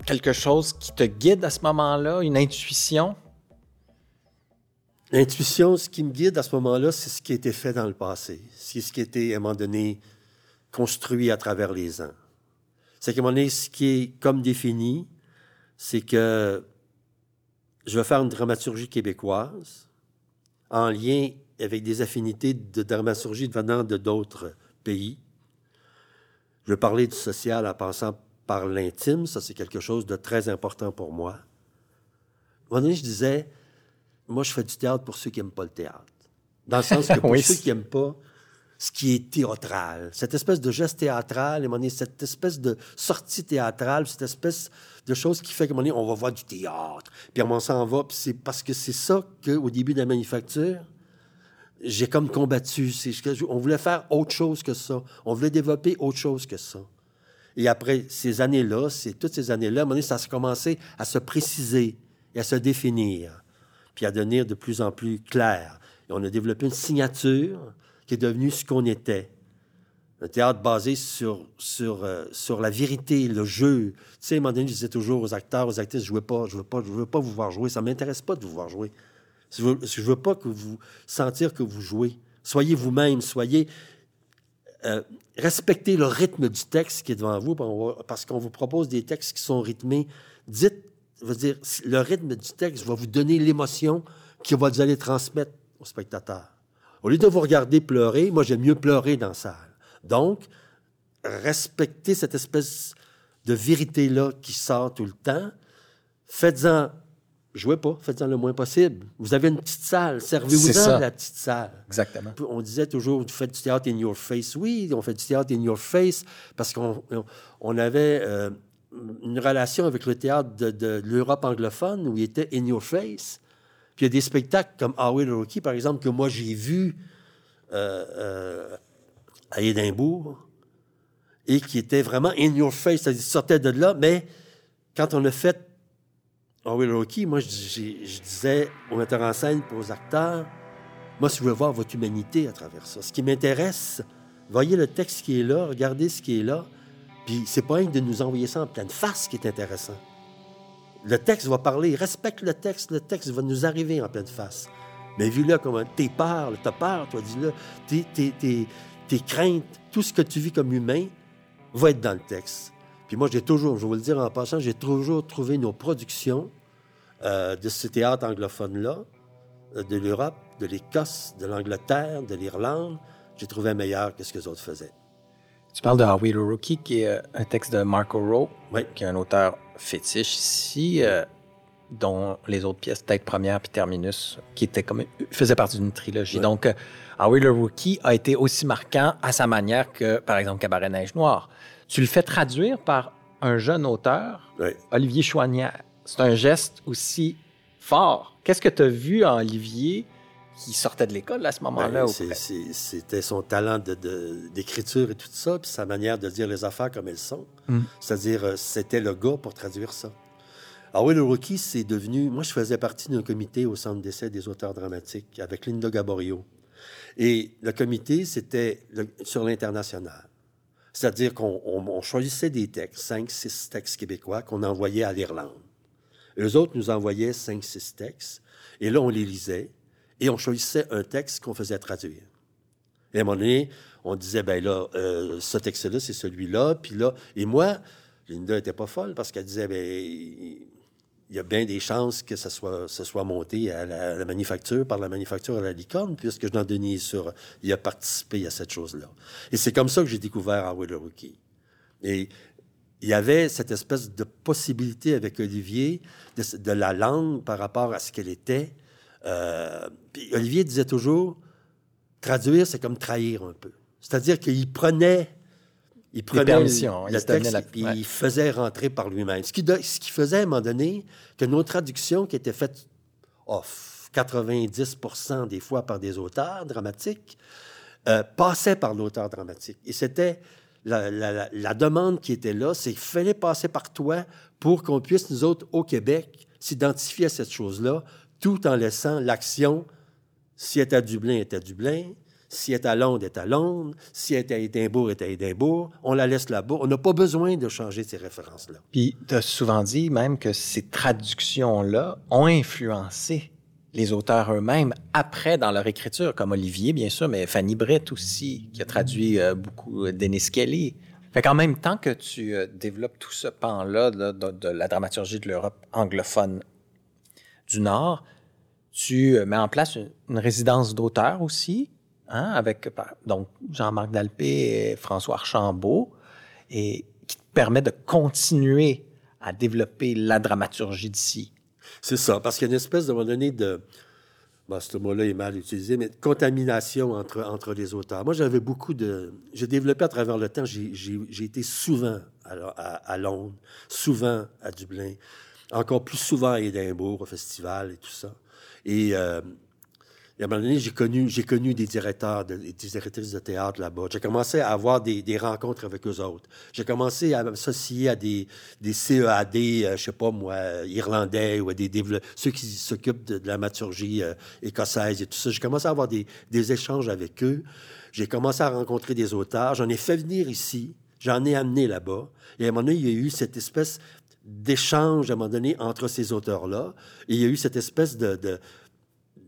quelque chose qui te guide à ce moment-là, une intuition? L'intuition, ce qui me guide à ce moment-là, c'est ce qui a été fait dans le passé. C'est ce qui a été, à un moment donné, construit à travers les ans. C'est qu'à un moment donné, ce qui est comme défini, c'est que je vais faire une dramaturgie québécoise en lien avec des affinités de dramaturgie venant de d'autres pays. Je vais parler du social en passant par l'intime. Ça, c'est quelque chose de très important pour moi. À un moment donné, je disais, moi, je fais du théâtre pour ceux qui n'aiment pas le théâtre. Dans le sens que *laughs* pour Oui, ceux qui n'aiment pas ce qui est théâtral, cette espèce de geste théâtral, donné, cette espèce de sortie théâtrale, cette espèce de chose qui fait donné, on va voir du théâtre, puis on s'en va, puis c'est parce que c'est ça qu'au début de la manufacture, j'ai comme combattu. Que on voulait faire autre chose que ça. On voulait développer autre chose que ça. Et après ces années-là, c'est toutes ces années-là, ça a commencé à se préciser et à se définir, puis à devenir de plus en plus clair. Et on a développé une signature qui est devenue ce qu'on était. Un théâtre basé sur, sur, euh, sur la vérité, le jeu. Tu sais, à un moment donné, je disais toujours aux acteurs, aux actrices, je ne veux, pas, je veux, veux pas vous voir jouer. Ça ne m'intéresse pas de vous voir jouer. Je je veux pas que vous sentir que vous jouez. Soyez vous-même, soyez... euh, respectez le rythme du texte qui est devant vous, parce qu'on vous propose des textes qui sont rythmés. Dites, je veux dire, le rythme du texte va vous donner l'émotion que vous allez transmettre au spectateur. Au lieu de vous regarder pleurer, moi j'aime mieux pleurer dans la salle. Donc, respectez cette espèce de vérité-là qui sort tout le temps. Faites-en, jouez pas, faites-en le moins possible. Vous avez une petite salle, servez-vous-en la petite salle. Exactement. On disait toujours, vous faites du théâtre in your face. Oui, on fait du théâtre in your face parce qu'on on- on avait euh, une relation avec le théâtre de, de l'Europe anglophone où il était in your face. Puis il y a des spectacles comme Howie the Rocky, par exemple, que moi j'ai vu euh, euh, à Édimbourg et qui était vraiment in your face, c'est-à-dire sortait de là, mais quand on a fait Howie the Rocky, moi je, disais aux metteurs en scène aux acteurs, moi, si je veux voir votre humanité à travers ça, ce qui m'intéresse, voyez le texte qui est là, regardez ce qui est là, puis c'est pas rien de nous envoyer ça en pleine face qui est intéressant. Le texte va parler, respecte le texte, le texte va nous arriver en pleine face. Mais vu-le comme un t'es peur, t'as peur, toi, dis-le, t'es, t'es, t'es, tes craintes, tout ce que tu vis comme humain va être dans le texte. Puis moi, j'ai toujours, je vais vous le dire en passant, j'ai toujours trouvé nos productions euh, de ce théâtre anglophone-là, euh, de l'Europe, de l'Écosse, de l'Angleterre, de l'Irlande, j'ai trouvé meilleur que ce que les autres faisaient. Tu parles de Howie the Rookie, qui est euh, un texte de Marco Rowe, Oui. qui est un auteur fétiche ici, euh, dont les autres pièces, Tête Première puis Terminus, qui était comme, faisait partie d'une trilogie. Ouais. Donc, euh, Howie the Rookie a été aussi marquant à sa manière que, par exemple, Cabaret Neige Noire. Tu le fais traduire par un jeune auteur, Oui. Olivier Chouanière. C'est un geste aussi fort. Qu'est-ce que tu as vu en Olivier qui sortait de l'école à ce moment-là? Ben, c'est- C'était son talent de- de- d'écriture et tout ça, puis sa manière de dire les affaires comme elles sont. Mm. C'est-à-dire, euh, c'était le gars pour traduire ça. Ah oui, le rookie, c'est devenu. Moi, je faisais partie d'un comité au Centre d'essai des auteurs dramatiques avec Linda Gaborio. Et le comité, c'était sur l'international. C'est-à-dire qu'on on- on choisissait des textes, cinq, six textes québécois qu'on envoyait à l'Irlande. Eux autres nous envoyaient cinq, six textes. Et là, on les lisait et on choisissait un texte qu'on faisait traduire. Et à un moment donné, on disait, ben là, euh, ce texte-là, c'est celui-là. Puis là, et moi, Linda était pas folle parce qu'elle disait, ben, il y a bien des chances que ça soit, ça soit monté à la, manufacture, par la manufacture à la licorne, puisque Jean-Denis sur, il a participé à cette chose-là. Et c'est comme ça que j'ai découvert the Rookie. Et il y avait cette espèce de possibilité avec Olivier de la langue par rapport à ce qu'elle était. Euh, puis Olivier disait toujours, traduire, c'est comme trahir un peu. C'est-à-dire qu'il prenait, il prenait permissions, le, il texte la- et ouais. il faisait rentrer par lui-même. Ce qui, do- ce qui faisait à un moment donné que nos traductions qui étaient faites oh, 90% des fois par des auteurs dramatiques euh, passaient par l'auteur dramatique. Et c'était la, la- la- la demande qui était là, c'est qu'il fallait passer par toi pour qu'on puisse, nous autres, au Québec, s'identifier à cette chose-là, tout en laissant l'action, si elle est à Dublin, elle est à Dublin, si elle est à Londres, elle est à Londres, si elle est à Édimbourg, elle est à Édimbourg, on la laisse là-bas. On n'a pas besoin de changer ces références-là. Puis, tu as souvent dit même que ces traductions-là ont influencé les auteurs eux-mêmes après dans leur écriture, comme Olivier, bien sûr, mais Fanny Brett aussi, qui a traduit euh, beaucoup euh, Dennis Kelly. Fait qu'en même temps que tu euh, développes tout ce pan-là de la dramaturgie de l'Europe anglophone du Nord, tu euh, mets en place une, résidence d'auteur aussi, hein, avec par- donc Jean-Marc Dalpé et François Archambault, et qui te permet de continuer à développer la dramaturgie d'ici. C'est ça, parce qu'il y a une espèce, de un moment donné, de... Bon, ce mot-là est mal utilisé, mais de contamination entre, entre les auteurs. Moi, j'avais beaucoup de... J'ai développé à travers le temps, j'ai été souvent à- à Londres, souvent à Dublin, encore plus souvent à Édimbourg, au festival et tout ça. Et... euh, à un moment donné, j'ai connu, des directeurs, de- des directrices de théâtre là-bas. J'ai commencé à avoir des, des rencontres avec eux autres. J'ai commencé à m'associer à des, des CEAD, euh, je sais pas moi, euh, irlandais ou à des dévelop- ceux qui s'occupent de, de la maturgie euh, écossaise et tout ça. J'ai commencé à avoir des, des échanges avec eux. J'ai commencé à rencontrer des auteurs. J'en ai fait venir ici. J'en ai amené là-bas. Et à un moment donné, il y a eu cette espèce d'échange, à un moment donné, entre ces auteurs-là. Il y a eu cette espèce de-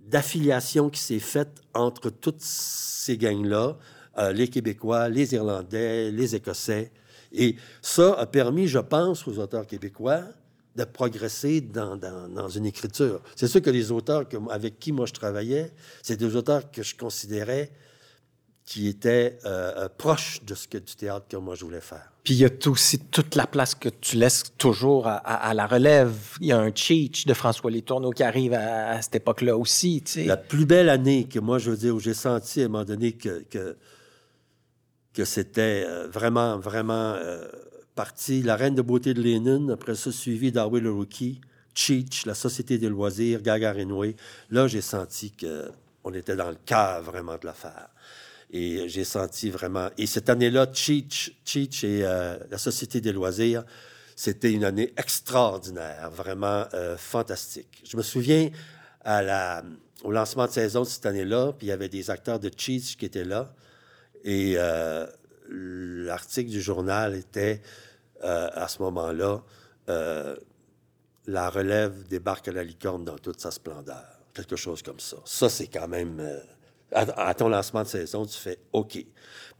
d'affiliation qui s'est faite entre toutes ces gangs-là, euh, les Québécois, les Irlandais, les Écossais. Et ça a permis, je pense, aux auteurs québécois de progresser dans, dans, une écriture. C'est sûr que les auteurs avec qui moi je travaillais, c'est des auteurs que je considérais qui étaient euh, euh, proches de ce que du théâtre que moi je voulais faire. Puis il y a aussi toute la place que tu laisses toujours à, à- à la relève. Il y a un cheat de François Letourneau qui arrive à, à cette époque-là aussi. tu sais. La plus belle année que moi, je veux dire, où j'ai senti à un moment donné que, que, que c'était euh, vraiment, vraiment euh, parti. La Reine de beauté de Lénine, après ça, suivi d'Harvey le Rookie, Cheech, la Société des loisirs, Gagarinway. Là, j'ai senti qu'on était dans le cœur vraiment de l'affaire. Et j'ai senti vraiment... Et cette année-là, Cheech, et euh, la Société des loisirs, c'était une année extraordinaire, vraiment euh, fantastique. Je me souviens à la, au lancement de saison de cette année-là, puis il y avait des acteurs de Cheech qui étaient là. Et euh, l'article du journal était, euh, à ce moment-là, euh, La relève débarque à la licorne dans toute sa splendeur. Quelque chose comme ça. Ça, c'est quand même... à, ton lancement de saison, tu fais OK.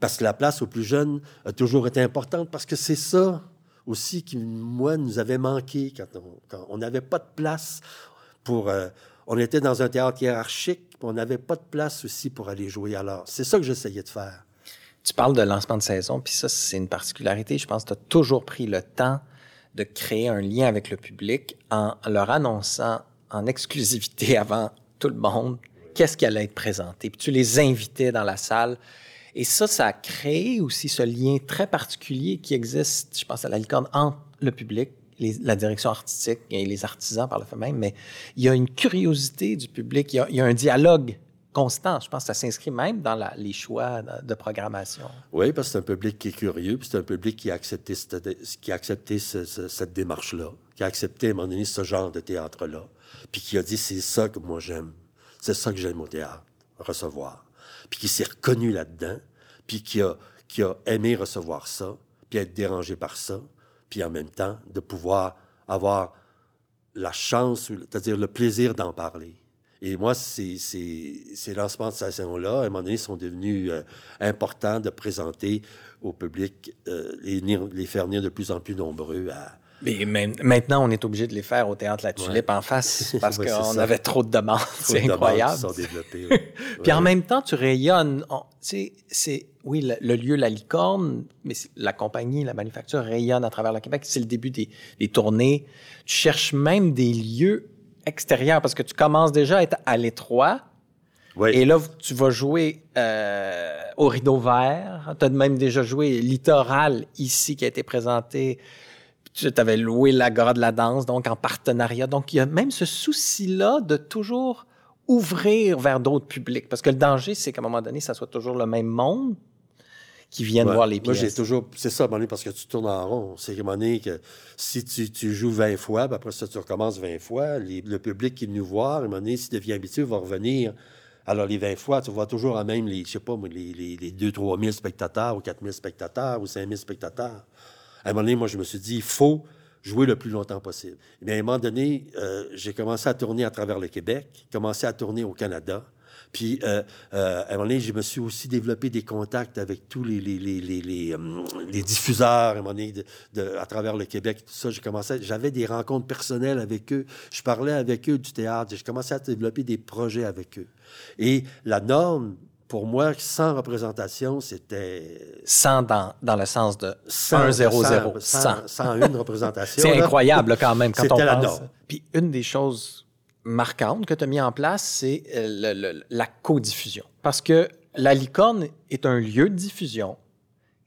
Parce que la place aux plus jeunes a toujours été importante parce que c'est ça aussi qui, moi, nous avait manqué quand on n'avait pas de place pour... Euh, on était dans un théâtre hiérarchique, on n'avait pas de place aussi pour aller jouer alors. C'est ça que j'essayais de faire. Tu parles de lancement de saison, puis ça, c'est une particularité. Je pense que tu as toujours pris le temps de créer un lien avec le public en leur annonçant en exclusivité *laughs* avant tout le monde qu'est-ce qui allait être présenté. Puis tu les invitais dans la salle. Et ça, ça a créé aussi ce lien très particulier qui existe, je pense à la licorne, entre le public, la direction artistique et les artisans par le fait même, mais il y a une curiosité du public, il y a, un dialogue constant. Je pense que ça s'inscrit même dans les choix de, programmation. Oui, parce que c'est un public qui est curieux, puis c'est un public qui a accepté, cette, qui a accepté cette démarche-là, qui a accepté à un moment donné ce genre de théâtre-là, puis qui a dit c'est ça que moi j'aime. C'est ça que j'aime au théâtre, recevoir. Puis qui s'est reconnu là-dedans, puis qui a, qui a aimé recevoir ça, puis être dérangé par ça, puis en même temps de pouvoir avoir la chance, c'est-à-dire le plaisir d'en parler. Et moi, ces, ces, lancements de saison-là, à un moment donné, sont devenus euh, importants de présenter au public, euh, les, les faire venir de plus en plus nombreux à, mais maintenant, on est obligé de les faire au Théâtre La Tulipe en face *laughs* parce qu'on avait trop de demandes. C'est incroyable. Sont *laughs* Puis en même temps, tu rayonnes. C'est, oui, le, lieu La Licorne, mais la compagnie, la manufacture rayonne à travers le Québec. C'est le début des, des, tournées. Tu cherches même des lieux extérieurs parce que tu commences déjà à être à l'étroit. Et là, tu vas jouer euh, au Rideau Vert. Tu as même déjà joué Littoral ici qui a été présenté tu avais loué l'Agora de la danse, donc en partenariat. Donc, il y a même ce souci-là de toujours ouvrir vers d'autres publics. Parce que le danger, c'est qu'à un moment donné, ça soit toujours le même monde qui vienne voir les pièces. Moi, j'ai toujours... C'est ça, à parce que tu tournes en rond. C'est à un moment donné que si tu, joues 20 fois, puis après ça, tu recommences 20 fois, le public qui est venu voir, à un moment donné, s'il devient habitué, va revenir. Alors, les 20 fois, tu vois toujours à même les, je sais pas, les, les, les 2-3 000 spectateurs ou 4 000 spectateurs ou 5 000 spectateurs. À un moment donné, moi, je me suis dit, il faut jouer le plus longtemps possible. Mais à un moment donné, euh, j'ai commencé à tourner à travers le Québec, commencé à tourner au Canada. Puis, euh, euh, à un moment donné, je me suis aussi développé des contacts avec tous les, les, les, les, les, diffuseurs, à un moment donné, à travers le Québec. Tout ça, j'ai commencé, j'avais des rencontres personnelles avec eux. Je parlais avec eux du théâtre. J'ai commencé à développer des projets avec eux. Et la norme pour moi, sans représentation, c'était... Sans dans, dans le sens de 1, 0, 0, sans, sans, une *laughs* représentation. c'est incroyable quand même quand on pense. Puis une des choses marquantes que tu as mis en place, c'est euh, la co-diffusion. Parce que la licorne est un lieu de diffusion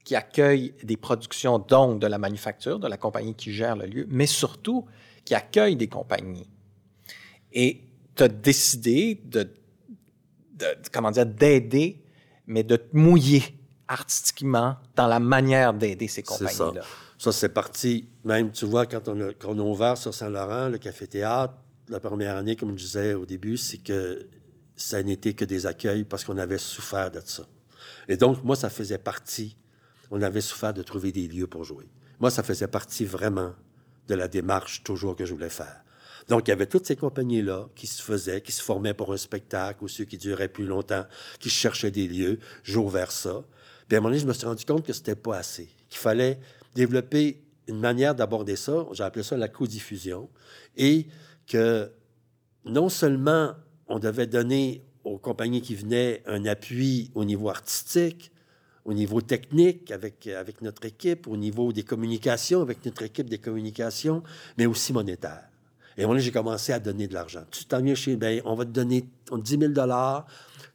qui accueille des productions donc de la manufacture, de la compagnie qui gère le lieu, mais surtout qui accueille des compagnies. Et tu as décidé de de, comment dire, d'aider, mais de te mouiller artistiquement dans la manière d'aider ces compagnies-là. Ça, c'est parti. Même, tu vois, quand on a, quand on a ouvert sur Saint-Laurent, le café-théâtre, la première année, comme je disais au début, c'est que ça n'était que des accueils parce qu'on avait souffert de ça. Et donc, moi, ça faisait partie. On avait souffert de trouver des lieux pour jouer. Moi, ça faisait partie vraiment de la démarche toujours que je voulais faire. Donc, il y avait toutes ces compagnies-là qui se faisaient, qui se formaient pour un spectacle ou ceux qui duraient plus longtemps, qui cherchaient des lieux. J'ai ouvert ça. Puis à un moment donné, je me suis rendu compte que c'était pas assez. Qu'il fallait développer une manière d'aborder ça. J'ai appelé ça la codiffusion. Et que non seulement on devait donner aux compagnies qui venaient un appui au niveau artistique, au niveau technique avec, avec notre équipe, au niveau des communications avec notre équipe des communications, mais aussi monétaire. Et moi, j'ai commencé à donner de l'argent. Tu t'en viens chez, ben, on va te donner 10 000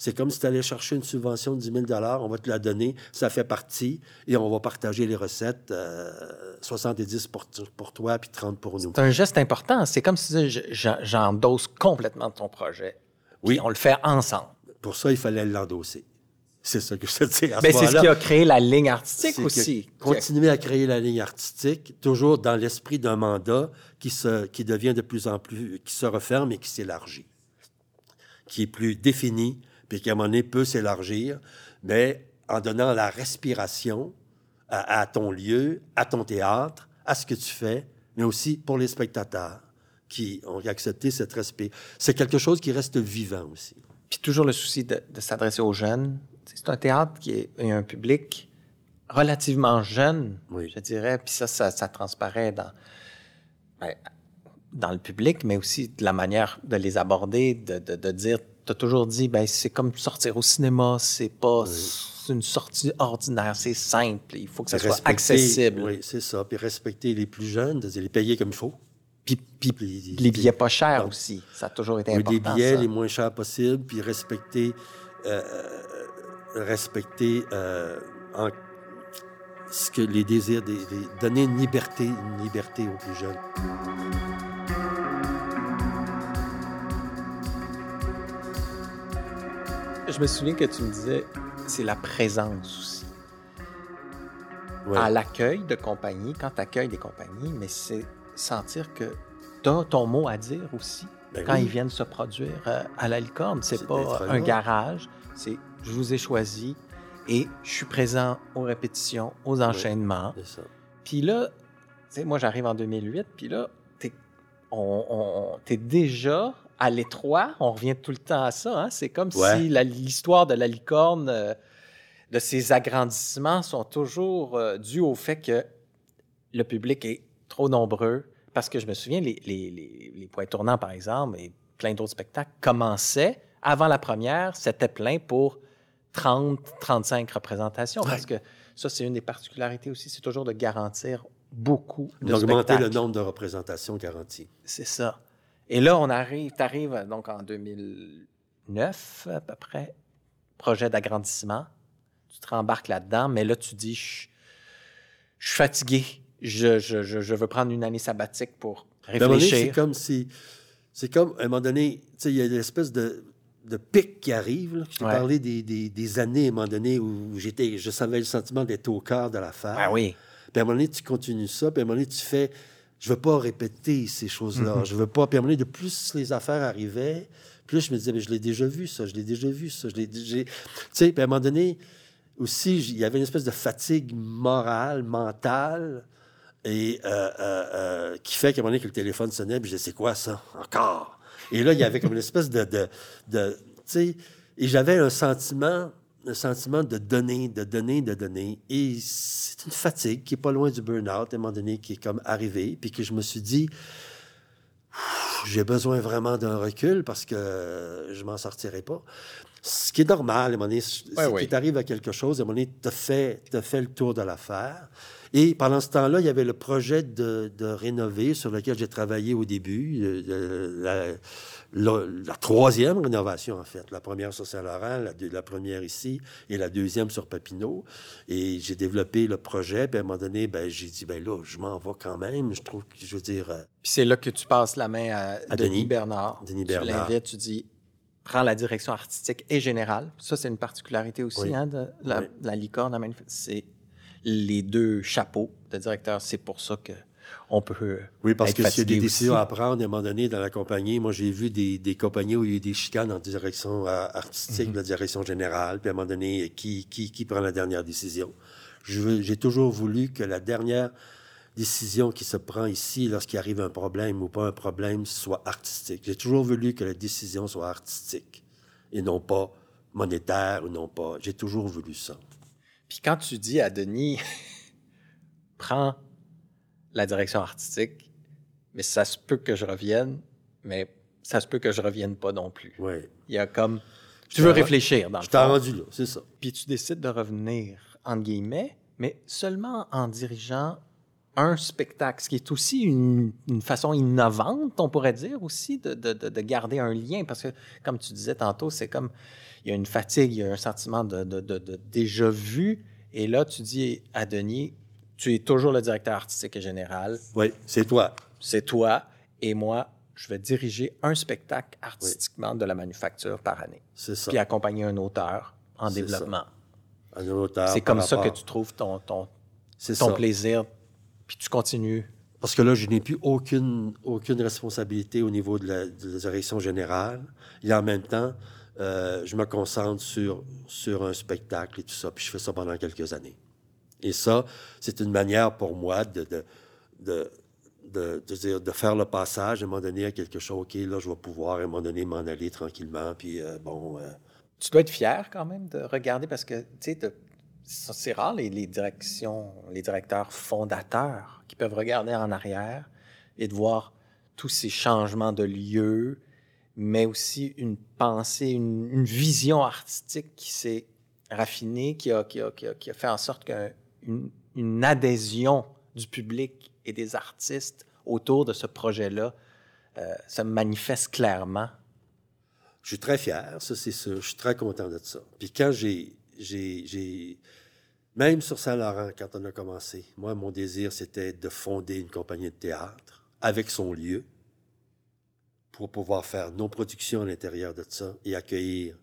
c'est comme si tu allais chercher une subvention de 10 000 on va te la donner, ça fait partie, et on va partager les recettes, 70 euh, pour, pour toi, puis 30 pour nous. C'est un geste important. C'est comme si j'endosse complètement ton projet. Oui. on le fait ensemble. Pour ça, il fallait l'endosser. C'est ça que je te dis. Mais c'est ce qui a créé la ligne artistique aussi. Continuer à créer la ligne artistique, toujours dans l'esprit d'un mandat qui, se, qui devient de plus en plus, qui se referme et qui s'élargit, qui est plus défini, puis qui à un moment donné peut s'élargir, mais en donnant la respiration à, ton lieu, à ton théâtre, à ce que tu fais, mais aussi pour les spectateurs qui ont accepté cette respect. C'est quelque chose qui reste vivant aussi. Puis toujours le souci de, de s'adresser aux jeunes. C'est un théâtre qui est, a un public relativement jeune, Oui. je dirais. Puis ça, ça, ça transparaît dans, ben, dans le public, mais aussi de la manière de les aborder, de, de, de dire, tu as toujours dit, ben, c'est comme sortir au cinéma, c'est pas une sortie ordinaire, c'est simple, il faut que ça soit accessible. Oui, c'est ça. Puis respecter les plus jeunes, les payer comme il faut. Puis, puis Puis les billets pas chers aussi, ça a toujours été Oui, important. des billets ça. les moins chers possibles, puis respecter, euh, respecter euh, en- ce que les désirs, des, donner une liberté, une liberté aux plus jeunes. Je me souviens que tu me disais, c'est la présence aussi. Ouais. À l'accueil de compagnie, quand tu accueilles des compagnies, mais c'est sentir que tu as ton mot à dire aussi Ben quand oui. ils viennent se produire euh, à la licorne. C'est pas un garage, c'est je vous ai choisi et je suis présent aux répétitions, aux enchaînements. C'est ça. Puis là, tu sais, moi j'arrive en 2008, puis là, t'es, on, on- déjà à l'étroit. On revient tout le temps à ça. hein. C'est comme Ouais. si l'histoire de la licorne, euh, de ces agrandissements, sont toujours euh, dus au fait que le public est trop nombreux. Parce que je me souviens, les, les, les, les points tournants, par exemple, et plein d'autres spectacles commençaient. Avant la première, c'était plein pour 30, 35 représentations. Parce que ça, c'est une des particularités aussi, c'est toujours de garantir beaucoup de D'augmenter le nombre de représentations garanties. C'est ça. Et là, on arrive, tu arrives donc en 2009 à peu près, projet d'agrandissement. Tu te rembarques là-dedans, mais là, tu dis, je je suis fatigué, je, je, je, je veux prendre une année sabbatique pour moment donné, C'est réfléchir. comme si. C'est comme, à un moment donné, tu sais, il y a une espèce de, de pic qui arrive. là. Je t'ai Ouais. parlé des, des, des années, à un moment donné, où j'étais, je savais le sentiment d'être au cœur de l'affaire. Ah oui. Puis à un moment donné, tu continues ça, puis à un moment donné, tu fais. Je veux pas répéter ces choses-là. Mhm. Je veux pas. Puis à un moment donné, de plus les affaires arrivaient, plus je me disais, mais je l'ai déjà vu, ça, je l'ai déjà vu, ça, je l'ai déjà. Tu sais, puis à un moment donné, aussi, il y avait une espèce de fatigue morale, mentale, et euh, euh, euh, qui fait qu'à un moment donné, que le téléphone sonnait, puis je disais, c'est quoi ça? Encore? Et là, il y avait comme une espèce de. de, de- tu sais, et j'avais un sentiment, un sentiment de donner, de donner, de donner. Et c'est une fatigue qui est pas loin du burn-out, à un moment donné, qui est comme arrivé, puis que je me suis dit, j'ai besoin vraiment d'un recul parce que je m'en sortirai pas. Ce qui est normal, à un moment donné, c'est oui. que tu arrives à quelque chose, à un moment donné, tu as fait le tour de l'affaire. Et pendant ce temps-là, il y avait le projet de, de rénover sur lequel j'ai travaillé au début, euh, euh, la, la- la troisième rénovation, en fait. La première sur Saint-Laurent, la, la première ici, et la deuxième sur Papineau. Et j'ai développé le projet, puis à un moment donné, ben, j'ai dit, ben là, je m'en vais quand même. Je trouve que, je veux dire, euh, Puis c'est là que tu passes la main à, À Denis, Denis. Bernard. Denis tu Bernard. l'invites, tu dis prends la direction artistique et générale. Ça, c'est une particularité aussi Oui. hein, de la, Oui. la licorne. la manif- C'est les deux chapeaux de directeur. C'est pour ça que on peut. Oui, parce être que s'il y a des décisions aussi. à prendre à un moment donné dans la compagnie, moi j'ai vu des, des compagnies où il y a eu des chicanes en direction euh, artistique, de la direction générale, puis à un moment donné, qui, qui, qui prend la dernière décision. J'ai toujours voulu que la dernière décision qui se prend ici, lorsqu'il arrive un problème ou pas un problème, soit artistique. J'ai toujours voulu que la décision soit artistique et non pas monétaire ou non pas. J'ai toujours voulu ça. Puis quand tu dis à Denis, *laughs* prends la direction artistique, mais ça se peut que je revienne, mais ça se peut que je revienne pas non plus. Oui. Il y a comme. Je Tu veux réfléchir dans le Je t'ai rendu là, c'est ça. Puis tu décides de revenir, entre guillemets, mais seulement en dirigeant un spectacle, ce qui est aussi une, une façon innovante, on pourrait dire aussi, de- de- de garder un lien. Parce que, comme tu disais tantôt, c'est comme, il y a une fatigue, il y a un sentiment de, de- de- de déjà vu. Et là, tu dis à Denis, tu es toujours le directeur artistique et général, Oui, c'est toi. c'est toi, et moi, je vais diriger un spectacle artistiquement de la manufacture par année. C'est ça. Puis accompagner un auteur en développement. Un auteur C'est comme ça que tu trouves ton, ton, C'est ton ça. plaisir, puis tu continues. Parce que là, je n'ai plus aucune, aucune responsabilité au niveau de la, de la direction générale. Et en même temps, euh, je me concentre sur, sur un spectacle et tout ça. Puis je fais ça pendant quelques années. Et ça, c'est une manière pour moi de, de, de, de, dire, de faire le passage, à un moment donné, à quelque chose, OK, là, je vais pouvoir, à un moment donné, m'en aller tranquillement, puis euh, bon... euh, Tu dois être fier quand même de regarder parce que, tu sais, c'est rare les directions, les directeurs fondateurs qui peuvent regarder en arrière et de voir tous ces changements de lieu, mais aussi une pensée, une, vision artistique qui s'est raffinée, qui a, fait en sorte qu'une une adhésion du public et des artistes autour de ce projet-là euh, se manifeste clairement. Je suis très fier, ça c'est sûr. Je suis très content de ça. Puis quand j'ai- même sur Saint-Laurent, quand on a commencé, moi, mon désir, c'était de fonder une compagnie de théâtre avec son lieu pour pouvoir faire nos productions à l'intérieur de ça et accueillir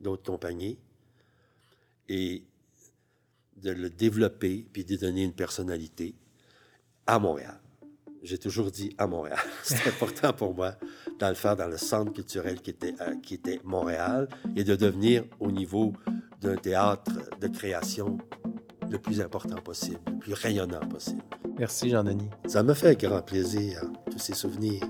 d'autres compagnies et de le développer puis de donner une personnalité à Montréal. J'ai toujours dit à Montréal. *laughs* C'est important pour moi de le faire dans le centre culturel qui était, euh, qui était Montréal et de devenir au niveau d'un théâtre de création le plus important possible, le plus rayonnant possible. Merci, Jean-Denis. Ça me fait grand plaisir, tous ces souvenirs.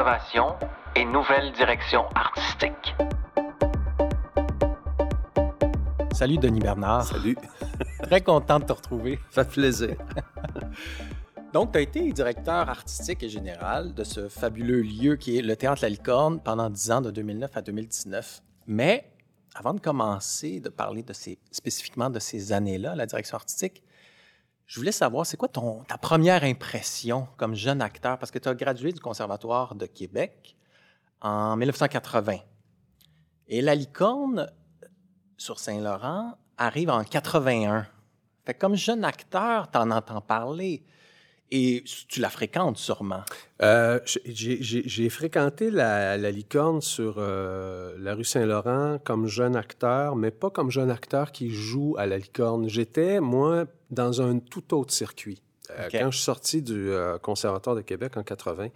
Rénovation et nouvelle direction artistique. Salut, Denis Bernard. Salut, *laughs* Très content de te retrouver. ça fait plaisir. *laughs* Donc, tu as été directeur artistique et général de ce fabuleux lieu qui est le Théâtre La Licorne pendant 10 ans, de 2009 à 2019. Mais avant de commencer de parler de ces, spécifiquement de ces années-là, la direction artistique, je voulais savoir, c'est quoi ta première impression comme jeune acteur? Parce que tu as gradué du Conservatoire de Québec en 1980. Et La Licorne, sur Saint-Laurent, arrive en 81. Fait comme jeune acteur, tu en entends parler. Et tu la fréquentes sûrement? Euh, j'ai- fréquenté la, la licorne sur euh, la rue Saint-Laurent comme jeune acteur, mais pas comme jeune acteur qui joue à la licorne. J'étais, moi, dans un tout autre circuit. Euh. Quand je suis sorti du Conservatoire de Québec en 80,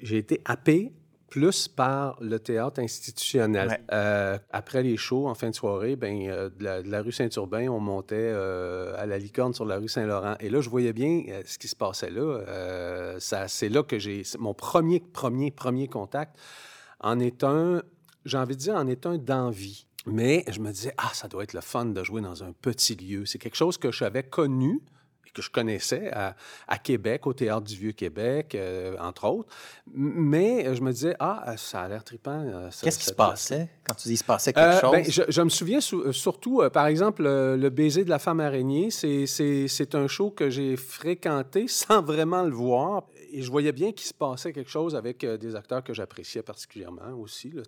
j'ai été happé plus par le théâtre institutionnel. Ouais. Euh, après les shows, en fin de soirée, ben, euh, de, la, de la rue Saint-Urbain, on montait euh, à la licorne sur la rue Saint-Laurent. Et là, je voyais bien ce qui se passait là. Ça, c'est là que j'ai... Mon premier, premier, premier contact en est un, j'ai envie de dire, en est un d'envie. Mais je me disais, ah, ça doit être le fun de jouer dans un petit lieu. C'est quelque chose que j'avais connu que je connaissais à, à Québec, au Théâtre du Vieux-Québec, euh, entre autres. Mais je me disais, ah, ça a l'air trippant. euh, Qu'est-ce qui se passait quand tu dis il se passait quelque Euh, chose? ben, je, je me souviens sou- euh, surtout, euh, par exemple, le, le baiser de la femme araignée, c'est- un show que j'ai fréquenté *laughs* sans vraiment le voir. Et je voyais bien qu'il se passait quelque chose avec euh, des acteurs que j'appréciais particulièrement aussi. Là.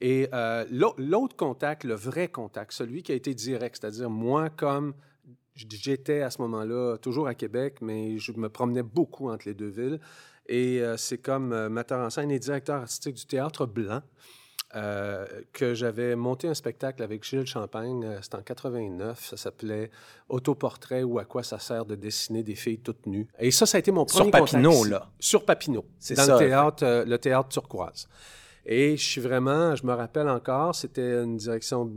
Et euh, l'au- l'autre contact, le vrai contact, celui qui a été direct, c'est-à-dire moi comme j'étais à ce moment-là toujours à Québec, mais je me promenais beaucoup entre les deux villes. Et euh, c'est comme euh, metteur en scène et directeur artistique du Théâtre Blanc euh, que j'avais monté un spectacle avec Gilles Champagne. euh, C'était en 89. Ça s'appelait Autoportrait ou à quoi ça sert de dessiner des filles toutes nues. Et ça, ça a été mon Sur premier contact Papineau, là. Sur Papineau. C'est dans ça, le théâtre, le théâtre turquoise. Et je suis vraiment, je me rappelle encore, c'était une direction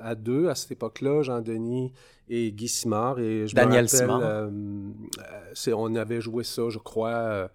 à deux à cette époque-là, Jean-Denis et Guy Simard. Et je Daniel me rappelle, Simard. euh, euh, on avait joué ça, je crois,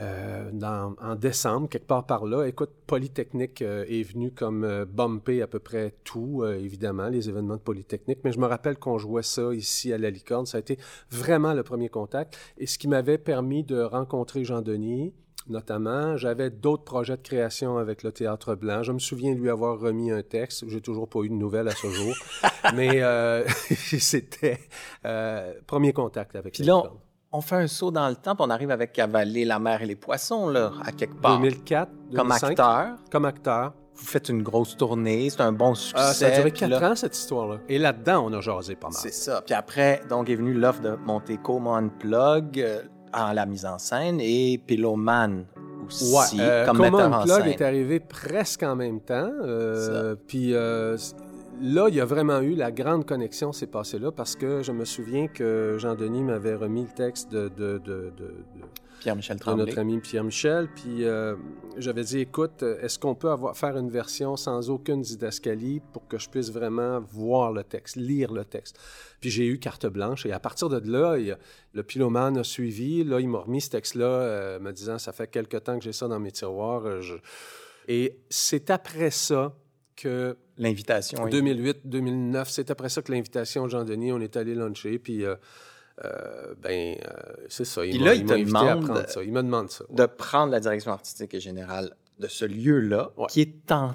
euh, dans- en décembre, quelque part par là. Écoute, Polytechnique euh, est venu comme bumper à peu près tout, évidemment, les événements de Polytechnique. Mais je me rappelle qu'on jouait ça ici à la Licorne. Ça a été vraiment le premier contact. Et ce qui m'avait permis de rencontrer Jean-Denis, notamment, j'avais d'autres projets de création avec le Théâtre Blanc. Je me souviens lui avoir remis un texte. J'ai toujours pas eu de nouvelles à ce jour. *laughs* Mais euh, *laughs* c'était euh, premier contact avec Puis là, on, on fait un saut dans le temps, puis on arrive avec Cavaler, la mer et les poissons, là, à quelque part. 2004, Comme 2005. acteur, Comme acteur. vous faites une grosse tournée, c'est un bon succès. Ah, ça a duré quatre là- ans, cette histoire-là. Et là-dedans, on a jasé pas mal. C'est ça. Puis après, donc, est venue l'offre de monter Como Unplug euh, en la mise en scène et Piloman aussi, euh, comme metteur en Unplug scène. est arrivé presque en même temps. euh, puis euh, là, il y a vraiment eu la grande connexion s'est passée là parce que je me souviens que Jean-Denis m'avait remis le texte de, de, de, de, Pierre-Michel Tremblay. notre ami Pierre-Michel. Puis euh, j'avais dit, écoute, est-ce qu'on peut avoir, faire une version sans aucune didascalie pour que je puisse vraiment voir le texte, lire le texte? Puis j'ai eu carte blanche. Et à partir de là, il le pylomane a suivi. Là, il m'a remis ce texte-là, euh, me disant, ça fait quelque temps que j'ai ça dans mes tiroirs. euh, je- Et c'est après ça que L'invitation. en oui. 2008-2009, c'est après ça que l'invitation de Jean-Denis, on est allé luncher, puis euh, euh, ben, euh, c'est ça. Il Puis là, te demande ça. Il me demande ça. ouais. de prendre la direction artistique et générale de ce lieu-là, Ouais. qui est en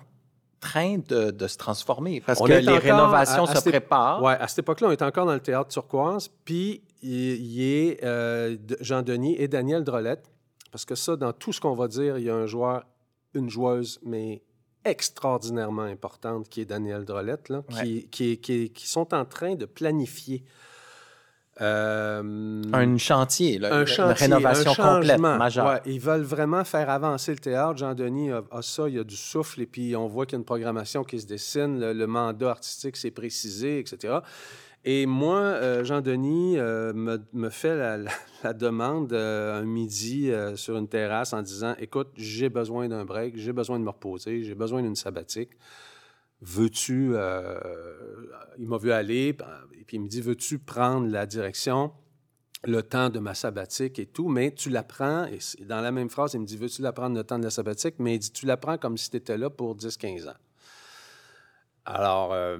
train de, de se transformer. Parce On que les rénovations à- à se cette- préparent. À cette époque-là, on est encore dans le théâtre turquoise, puis il, il est euh, de- Jean-Denis et Daniel Drolette, parce que ça, dans tout ce qu'on va dire, il y a un joueur, une joueuse, mais extraordinairement importante, qui est Daniel Drolette, là, qui, qui, qui, qui sont en train de planifier euh, Un chantier, là, un une chantier, rénovation un complète, majeure. Ouais, ils veulent vraiment faire avancer le théâtre. Jean-Denis a, a ça, il y a du souffle, et puis on voit qu'il y a une programmation qui se dessine, le, le mandat artistique s'est précisé, etc. Et moi, euh, Jean-Denis euh, me, me fait la, la- la demande un midi sur une terrasse en disant Écoute, j'ai besoin d'un break, j'ai besoin de me reposer, j'ai besoin d'une sabbatique. Veux-tu. euh, il m'a vu aller, et puis il me dit Veux-tu prendre la direction le temps de ma sabbatique et tout, mais tu la prends, et dans la même phrase, il me dit Veux-tu la prendre le temps de la sabbatique? Mais il dit Tu la prends comme si tu étais là pour 10-15 ans. Alors, euh,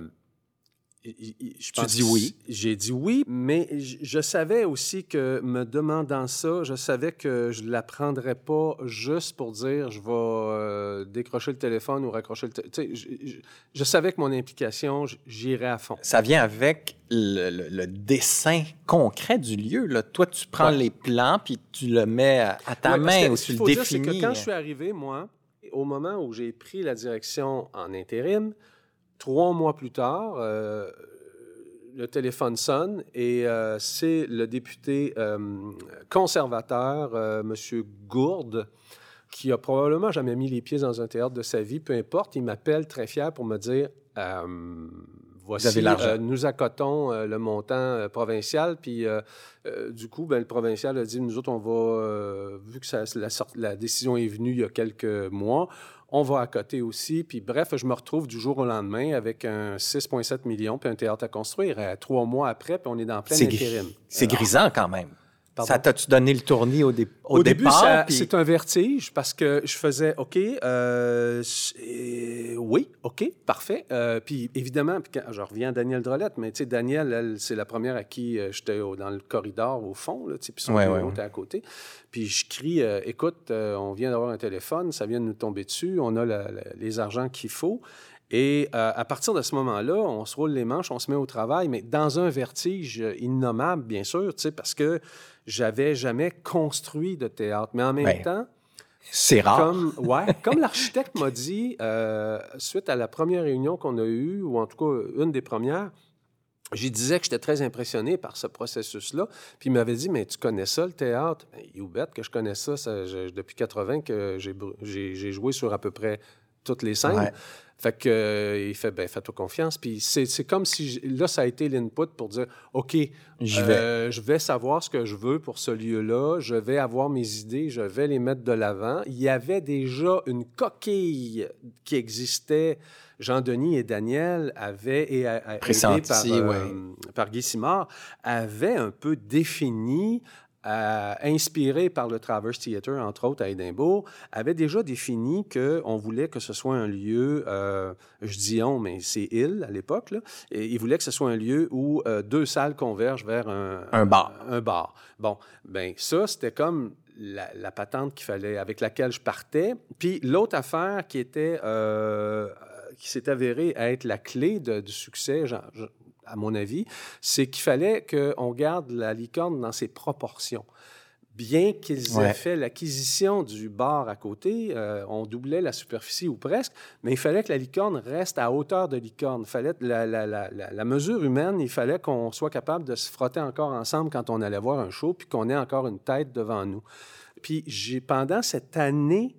Tu dis oui. J'ai dit oui, mais je, savais aussi que, me demandant ça, je savais que je ne la prendrais pas juste pour dire je vais euh, décrocher le téléphone ou raccrocher le téléphone. Je, je- je savais que mon implication, j'irais à fond. Ça vient avec le, le- le dessin concret du lieu. Là. Toi, tu prends Ouais. les plans, puis tu le mets à ta Ouais, main ou tu le faut dire, définis. que quand je suis arrivé, moi, au moment où j'ai pris la direction en intérim, trois mois plus tard, euh, le téléphone sonne et euh, c'est le député euh, conservateur, M. Gourde, qui a probablement jamais mis les pieds dans un théâtre de sa vie, peu importe. Il m'appelle très fier pour me dire voici, euh, nous accotons euh, le montant euh, provincial, puis du coup, ben, le provincial a dit nous autres, on va, vu que ça- la, sort- la décision est venue il y a quelques mois, on va accoter aussi. Puis bref, je me retrouve du jour au lendemain avec un 6,7 millions puis un théâtre à construire. euh, trois mois après, puis on est dans plein intérim. C'est grisant quand même. Pardon? Ça t'a-tu donné le tournis au, dé- au, Au, début, départ? ça- puis- c'est un vertige parce que je faisais OK, euh, c'est- oui, OK, parfait. Euh, puis évidemment, puis quand- je reviens à Daniel Drolette, mais tu sais, Daniel, elle, c'est la première à qui euh, j'étais dans le corridor au fond, là, tu sais, puis son Ouais, ouais, à côté. Puis je crie euh, Écoute, euh, on vient d'avoir un téléphone, ça vient de nous tomber dessus, on a la- la- les argents qu'il faut. Et euh, à partir de ce moment-là, on se roule les manches, on se met au travail, mais dans un vertige euh, innommable, bien sûr, tu sais, parce que j'avais jamais construit de théâtre. Mais en même Ben, temps, C'est rare. comme, ouais, *laughs* comme l'architecte m'a dit, euh, suite à la première réunion qu'on a eue, ou en tout cas une des premières, j'y disais que j'étais très impressionné par ce processus-là. Puis il m'avait dit, mais tu connais ça, le théâtre? Ben, you bet que je connais ça. ça je- depuis 80 que j'ai joué sur à peu près toutes les scènes. Ouais. Fait que, euh, il fait, ben, fais-toi confiance. Puis c'est c'est comme si, là, ça a été l'input pour dire, OK, vais. euh, je vais savoir ce que je veux pour ce lieu-là, je vais avoir mes idées, je vais les mettre de l'avant. Il y avait déjà une coquille qui existait. Jean-Denis et Daniel avaient, et a- a- par, euh, ouais. par Guy Simard, avaient un peu défini, euh, inspiré par le Traverse Theatre, entre autres à Édimbourg, avait déjà défini qu'on voulait que ce soit un lieu, euh, je dis on, mais c'est il à l'époque, et il voulait que ce soit un lieu où euh, deux salles convergent vers un, Un bar. Un bar. Bon, ben ça, c'était comme la, la patente qu'il fallait, avec laquelle je partais. Puis l'autre affaire qui était, euh, qui s'est avérée être la clé de- du succès, à mon avis, c'est qu'il fallait qu'on garde la licorne dans ses proportions. Bien qu'ils aient Ouais. fait l'acquisition du bar à côté, euh, on doublait la superficie ou presque, mais il fallait que la licorne reste à hauteur de licorne. Fallait la, la- la- la- la mesure humaine, il fallait qu'on soit capable de se frotter encore ensemble quand on allait voir un show, puis qu'on ait encore une tête devant nous. Puis j'ai pendant cette année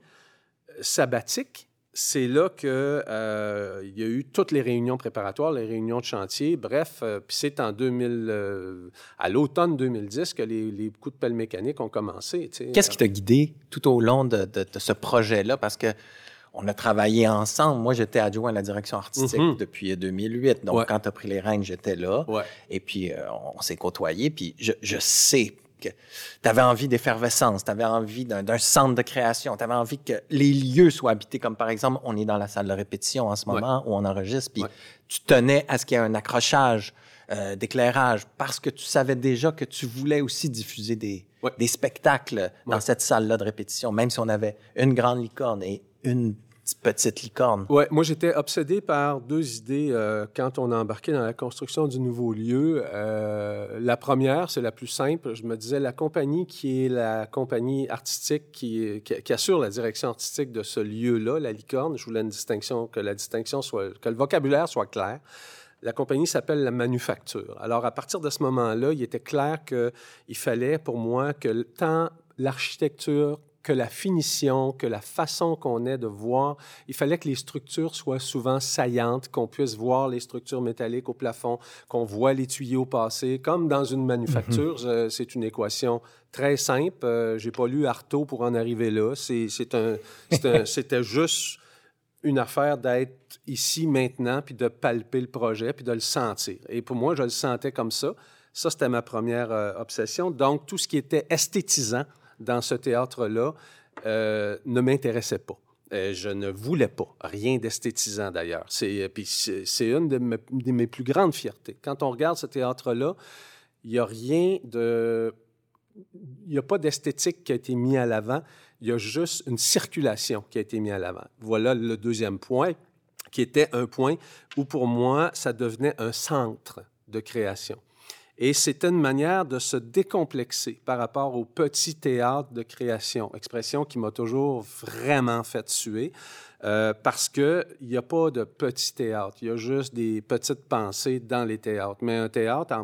euh, sabbatique, c'est là que euh, il y a eu toutes les réunions préparatoires, les réunions de chantier. Bref, euh, puis c'est en 2000, euh, à l'automne 2010 que les, les, coups de pelle mécanique ont commencé. Qu'est-ce qui t'a guidé tout au long de, de, de ce projet-là? Parce que on a travaillé ensemble. Moi, j'étais adjoint à la direction artistique mm -hmm. depuis 2008. Donc, ouais. quand tu as pris les rênes, j'étais là. Ouais. Et puis, euh, on s'est côtoyés. Puis, je, je sais que tu avais envie d'effervescence, tu avais envie d'un centre de création, tu avais envie que les lieux soient habités, comme par exemple, on est dans la salle de répétition en ce moment ouais. où on enregistre, puis tu tenais à ce qu'il y ait un accrochage euh, d'éclairage parce que tu savais déjà que tu voulais aussi diffuser des, des spectacles dans cette salle-là de répétition, même si on avait une grande licorne et une petite licorne. Oui, moi j'étais obsédé par deux idées euh, quand on a embarqué dans la construction du nouveau lieu. Euh, la première, c'est la plus simple. Je me disais, la compagnie qui est la compagnie artistique qui assure la direction artistique de ce lieu-là, la licorne, je voulais une distinction, que la distinction soit, que le vocabulaire soit clair. La compagnie s'appelle la Manufacture. Alors, à partir de ce moment-là, il était clair qu'il fallait pour moi que tant l'architecture que la finition, que la façon qu'on ait de voir, il fallait que les structures soient souvent saillantes, qu'on puisse voir les structures métalliques au plafond, qu'on voit les tuyaux passer, comme dans une manufacture. Mm -hmm. C'est une équation très simple. Euh, J'ai pas lu Artaud pour en arriver là. *laughs* C'était juste une affaire d'être ici maintenant, puis de palper le projet, puis de le sentir. Et pour moi, je le sentais comme ça. Ça, c'était ma première euh, obsession. Donc, tout ce qui était esthétisant, dans ce théâtre-là euh, ne m'intéressait pas. Euh, je ne voulais pas, rien d'esthétisant d'ailleurs. C'est, c'est une de mes, plus grandes fiertés. Quand on regarde ce théâtre-là, il n'y a rien. Il n'y a pas d'esthétique qui a été mis à l'avant, il y a juste une circulation qui a été mise à l'avant. Voilà le deuxième point, qui était un point où pour moi, ça devenait un centre de création. Et c'était une manière de se décomplexer par rapport au petit théâtre de création, expression qui m'a toujours vraiment fait suer, euh, parce qu'il n'y a pas de petit théâtre, il y a juste des petites pensées dans les théâtres. Mais un théâtre,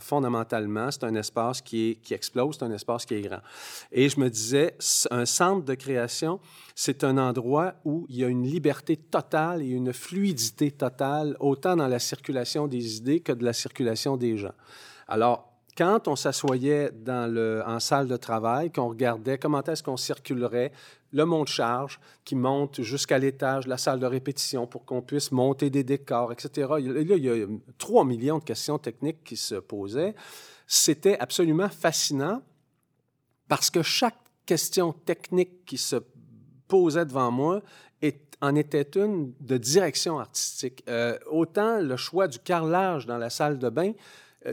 fondamentalement, c'est un espace qui explose, c'est un espace qui est grand. Et je me disais, un centre de création, c'est un endroit où il y a une liberté totale et une fluidité totale, autant dans la circulation des idées que de la circulation des gens. Alors, quand on s'assoyait en salle de travail, qu'on regardait comment est-ce qu'on circulerait le monte-charge qui monte jusqu'à l'étage de la salle de répétition pour qu'on puisse monter des décors, etc. Là, il y a 3 millions de questions techniques qui se posaient. C'était absolument fascinant parce que chaque question technique qui se posait devant moi en était une de direction artistique. Euh, autant le choix du carrelage dans la salle de bain,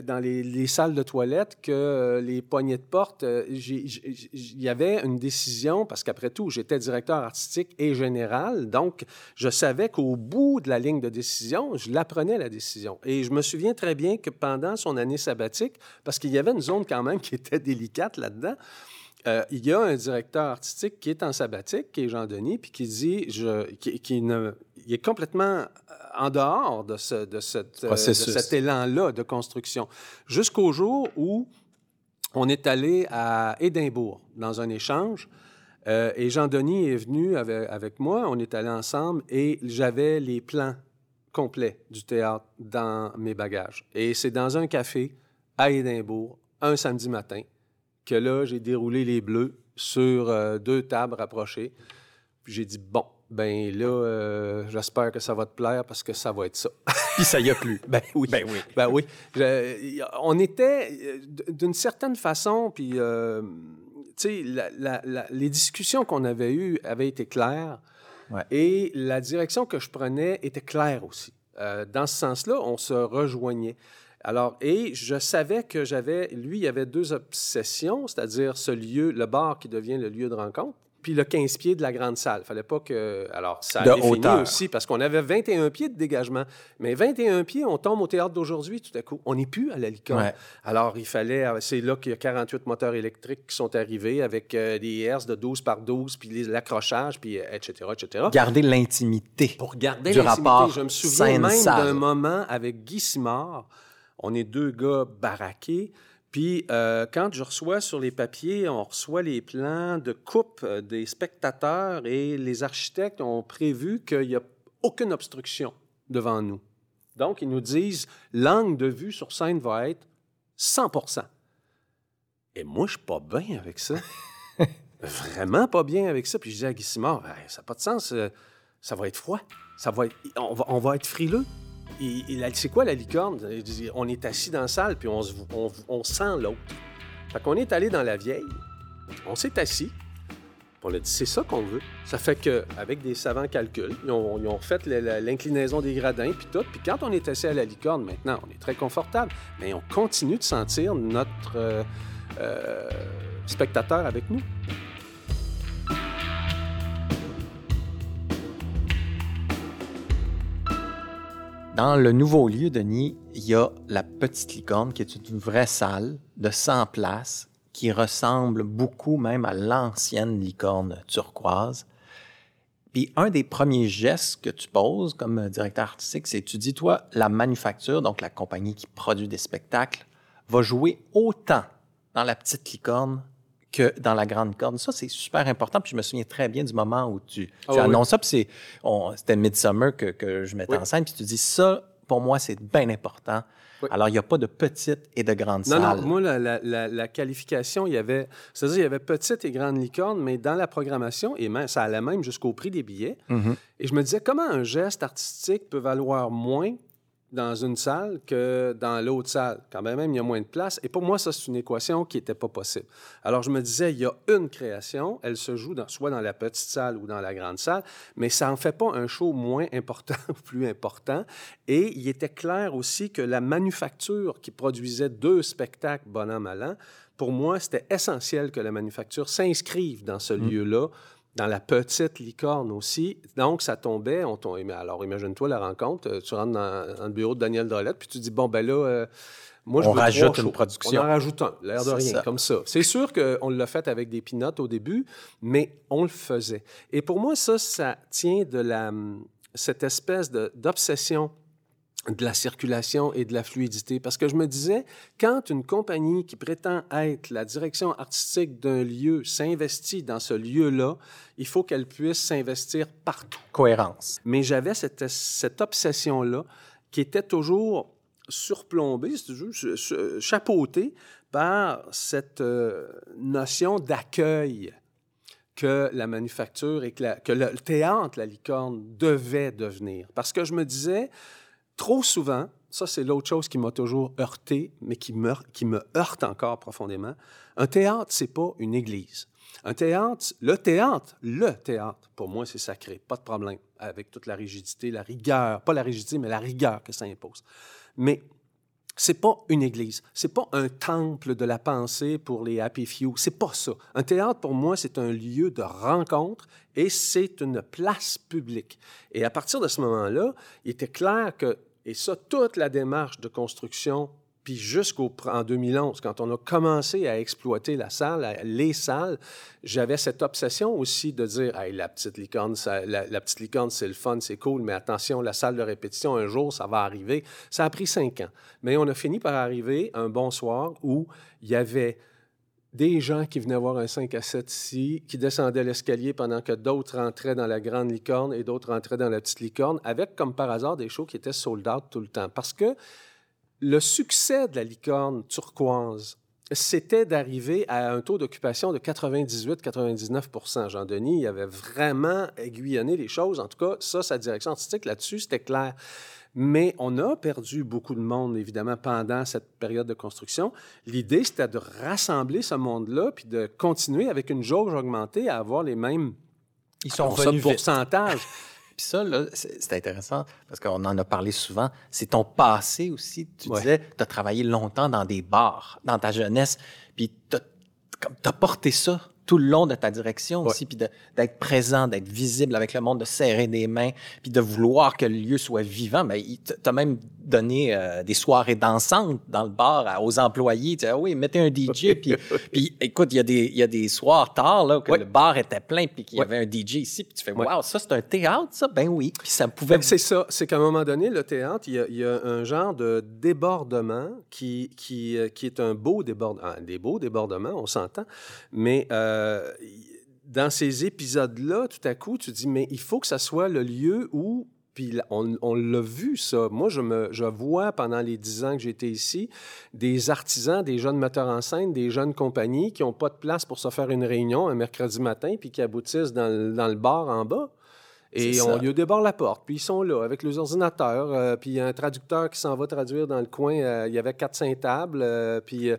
dans les, les, salles de toilette que euh, les poignées de porte, euh, il y avait une décision, parce qu'après tout, j'étais directeur artistique et général, donc je savais qu'au bout de la ligne de décision, je l'apprenais la décision. Et je me souviens très bien que pendant son année sabbatique, parce qu'il y avait une zone quand même qui était délicate là-dedans, euh, il y a un directeur artistique qui est en sabbatique, qui est Jean Denis, puis qui dit, je, qui, qui ne, il est complètement en dehors de, ce, de, cette, euh, de cet élan-là de construction, jusqu'au jour où on est allé à Édimbourg dans un échange. Euh, et Jean-Denis est venu avec, avec, moi, on est allé ensemble et j'avais les plans complets du théâtre dans mes bagages. Et c'est dans un café à Édimbourg, un samedi matin, que là, j'ai déroulé les bleus sur euh, deux tables rapprochées. Puis j'ai dit, bon, ben là, euh, j'espère que ça va te plaire parce que ça va être ça. *laughs* Puis ça y a plu. *laughs* ben oui. Ben oui. Ben oui. Je, on était, euh, d'une certaine façon, puis, euh, tu sais, les discussions qu'on avait eues avaient été claires. Ouais. Et la direction que je prenais était claire aussi. Euh, dans ce sens-là, on se rejoignait. Alors, et je savais que j'avais, lui, il y avait deux obsessions, c'est-à-dire ce lieu, le bar qui devient le lieu de rencontre, puis le 15 pieds de la grande salle. Fallait pas que. Alors, ça a hauteur. aussi, parce qu'on avait 21 pieds de dégagement. Mais 21 pieds, on tombe au théâtre d'aujourd'hui tout à coup. On n'est plus à la licorne. Ouais. Alors, il fallait. C'est là qu'il y a 48 moteurs électriques qui sont arrivés avec euh, des herses de 12 par 12, puis l'accrochage, puis etc., etc. Garder l'intimité. Pour garder rapport. Je me souviens même d'un moment avec Guy Simard. On est deux gars baraqués. Puis euh, quand je reçois sur les papiers, on reçoit les plans de coupe euh, des spectateurs et les architectes ont prévu qu'il n'y a aucune obstruction devant nous. Donc, ils nous disent l'angle de vue sur scène va être 100% Et moi, je suis pas bien avec ça. *laughs* Vraiment pas bien avec ça. Puis je dis à Guy Simard, Ben, ça n'a pas de sens. euh, ça va être froid. Ça va être, on, va, on va être frileux. Et, c'est quoi la licorne? On est assis dans la salle, puis on, se- on- on sent l'autre. Fait qu'on est allé dans la vieille, on s'est assis, on a dit, c'est ça qu'on veut. Ça fait qu'avec des savants calculs, ils ont, ils la- l'inclinaison des gradins, puis tout. Puis quand on est assis à la licorne, maintenant, on est très confortable, mais on continue de sentir notre euh, euh, spectateur avec nous. Dans le nouveau lieu, Denis, il y a la Petite Licorne, qui est une vraie salle de 100 places, qui ressemble beaucoup même à l'ancienne licorne turquoise. Puis un des premiers gestes que tu poses comme directeur artistique, c'est tu dis, toi, la manufacture, donc la compagnie qui produit des spectacles, va jouer autant dans la Petite Licorne que dans la Grande Corne. Ça, c'est super important. Puis je me souviens très bien du moment où tu, tu Ah oui. annonces ça. C'était Midsummer que, que je mettais Oui. en scène. Puis tu dis, ça, pour moi, c'est bien important. Oui. Alors, il n'y a pas de petite et de grande Non, salle. non, moi, la, la- la- la qualification, il y avait, c'est-à-dire, il y avait petite et grande licorne, mais dans la programmation, et même, ça allait même jusqu'au prix des billets. Mhm. Et je me disais, comment un geste artistique peut valoir moins dans une salle que dans l'autre salle, quand même, il y a moins de place. Et pour moi, ça, c'est une équation qui n'était pas possible. Alors, je me disais, il y a une création, elle se joue dans- soit dans la petite salle ou dans la grande salle, mais ça n'en fait pas un show moins important *laughs* ou plus important. Et il était clair aussi que la manufacture qui produisait deux spectacles bonhomme à l'an, pour moi, c'était essentiel que la manufacture s'inscrive dans ce lieu-là, dans la petite licorne aussi. Donc, ça tombait. On tombait alors, imagine-toi la rencontre. euh, Tu rentres dans, dans le bureau de Daniel Drolette, puis tu dis, bon, ben là, euh, moi, je On veux rajoute trois une shows. production. On en rajoute un, l'air de rien, ça. comme ça. C'est sûr qu'on l'a fait avec des pinottes au début, mais on le faisait. Et pour moi, ça, ça tient de la, cette espèce d'obsession de la circulation et de la fluidité. Parce que je me disais, quand une compagnie qui prétend être la direction artistique d'un lieu s'investit dans ce lieu-là, il faut qu'elle puisse s'investir partout. Cohérence. Mais j'avais cette, cette obsession-là qui était toujours surplombée, toujours ch- ch- chapeautée par cette euh, notion d'accueil que la manufacture et que, la- que le théâtre, la licorne, devait devenir. Parce que je me disais, trop souvent, ça c'est l'autre chose qui m'a toujours heurté, mais qui me, qui me heurte encore profondément, un théâtre, c'est pas une église. Un théâtre, le théâtre, le théâtre, pour moi, c'est sacré, pas de problème, avec toute la rigidité, la rigueur, pas la rigidité, mais la rigueur que ça impose. Mais c'est pas une église, c'est pas un temple de la pensée pour les happy few, c'est pas ça. Un théâtre pour moi, c'est un lieu de rencontre et c'est une place publique. Et à partir de ce moment-là, il était clair que et ça toute la démarche de construction puis jusqu'au en 2011 quand on a commencé à exploiter la salle, les salles, j'avais cette obsession aussi de dire hey, la petite licorne la petite licorne c'est le fun, c'est cool, mais attention, la salle de répétition un jour ça va arriver. Ça a pris cinq ans, mais on a fini par arriver un bon soir où il y avait des gens qui venaient voir un 5 à 7 ici, qui descendaient l'escalier pendant que d'autres rentraient dans la grande licorne et d'autres rentraient dans la petite licorne, avec comme par hasard des shows qui étaient sold out tout le temps. Parce que le succès de la licorne turquoise, c'était d'arriver à un taux d'occupation de 98-99% Jean-Denis, il avait vraiment aiguillonné les choses. En tout cas, ça, sa direction artistique là-dessus, c'était clair. Mais on a perdu beaucoup de monde, évidemment, pendant cette période de construction. L'idée, c'était de rassembler ce monde-là, puis de continuer avec une jauge augmentée à avoir les mêmes Ils sont appelons ça venus vite. pourcentages. *laughs* Puis ça, c'est intéressant parce qu'on en a parlé souvent. C'est ton passé aussi. Tu Ouais. disais, tu as travaillé longtemps dans des bars, dans ta jeunesse, puis tu as porté ça tout le long de ta direction aussi, puis d'être présent, d'être visible avec le monde, de serrer des mains, puis de vouloir que le lieu soit vivant. Mais t- t'as même donné euh, des soirées dansantes dans le bar à- aux employés. Tu dis, ah oui, mettez un DJ, puis, *laughs* puis écoute, il y, a des- y a des soirs tard là, que Ouais. le bar était plein, puis qu'il y Ouais. avait un DJ ici, puis tu fais, waouh, ça c'est un théâtre, ça? Ben oui. Puis ça pouvait... Ben, c'est ça. C'est qu'à un moment donné, le théâtre, il y a, il y a un genre de débordement qui, qui, euh, qui est un beau débordement. Des beaux débordements, on s'entend. Mais euh, y- dans ces épisodes-là, tout à coup, tu dis, mais il faut que ça soit le lieu où. Puis on, on l'a vu, ça. Moi, je, me, je vois pendant les dix ans que j'étais ici des artisans, des jeunes metteurs en scène, des jeunes compagnies qui n'ont pas de place pour se faire une réunion un mercredi matin puis qui aboutissent dans le, dans le bar en bas. Et on lui déborde la porte, puis ils sont là avec les ordinateurs, euh, puis il y a un traducteur qui s'en va traduire dans le coin. euh, il y avait 4-5 tables, euh, puis...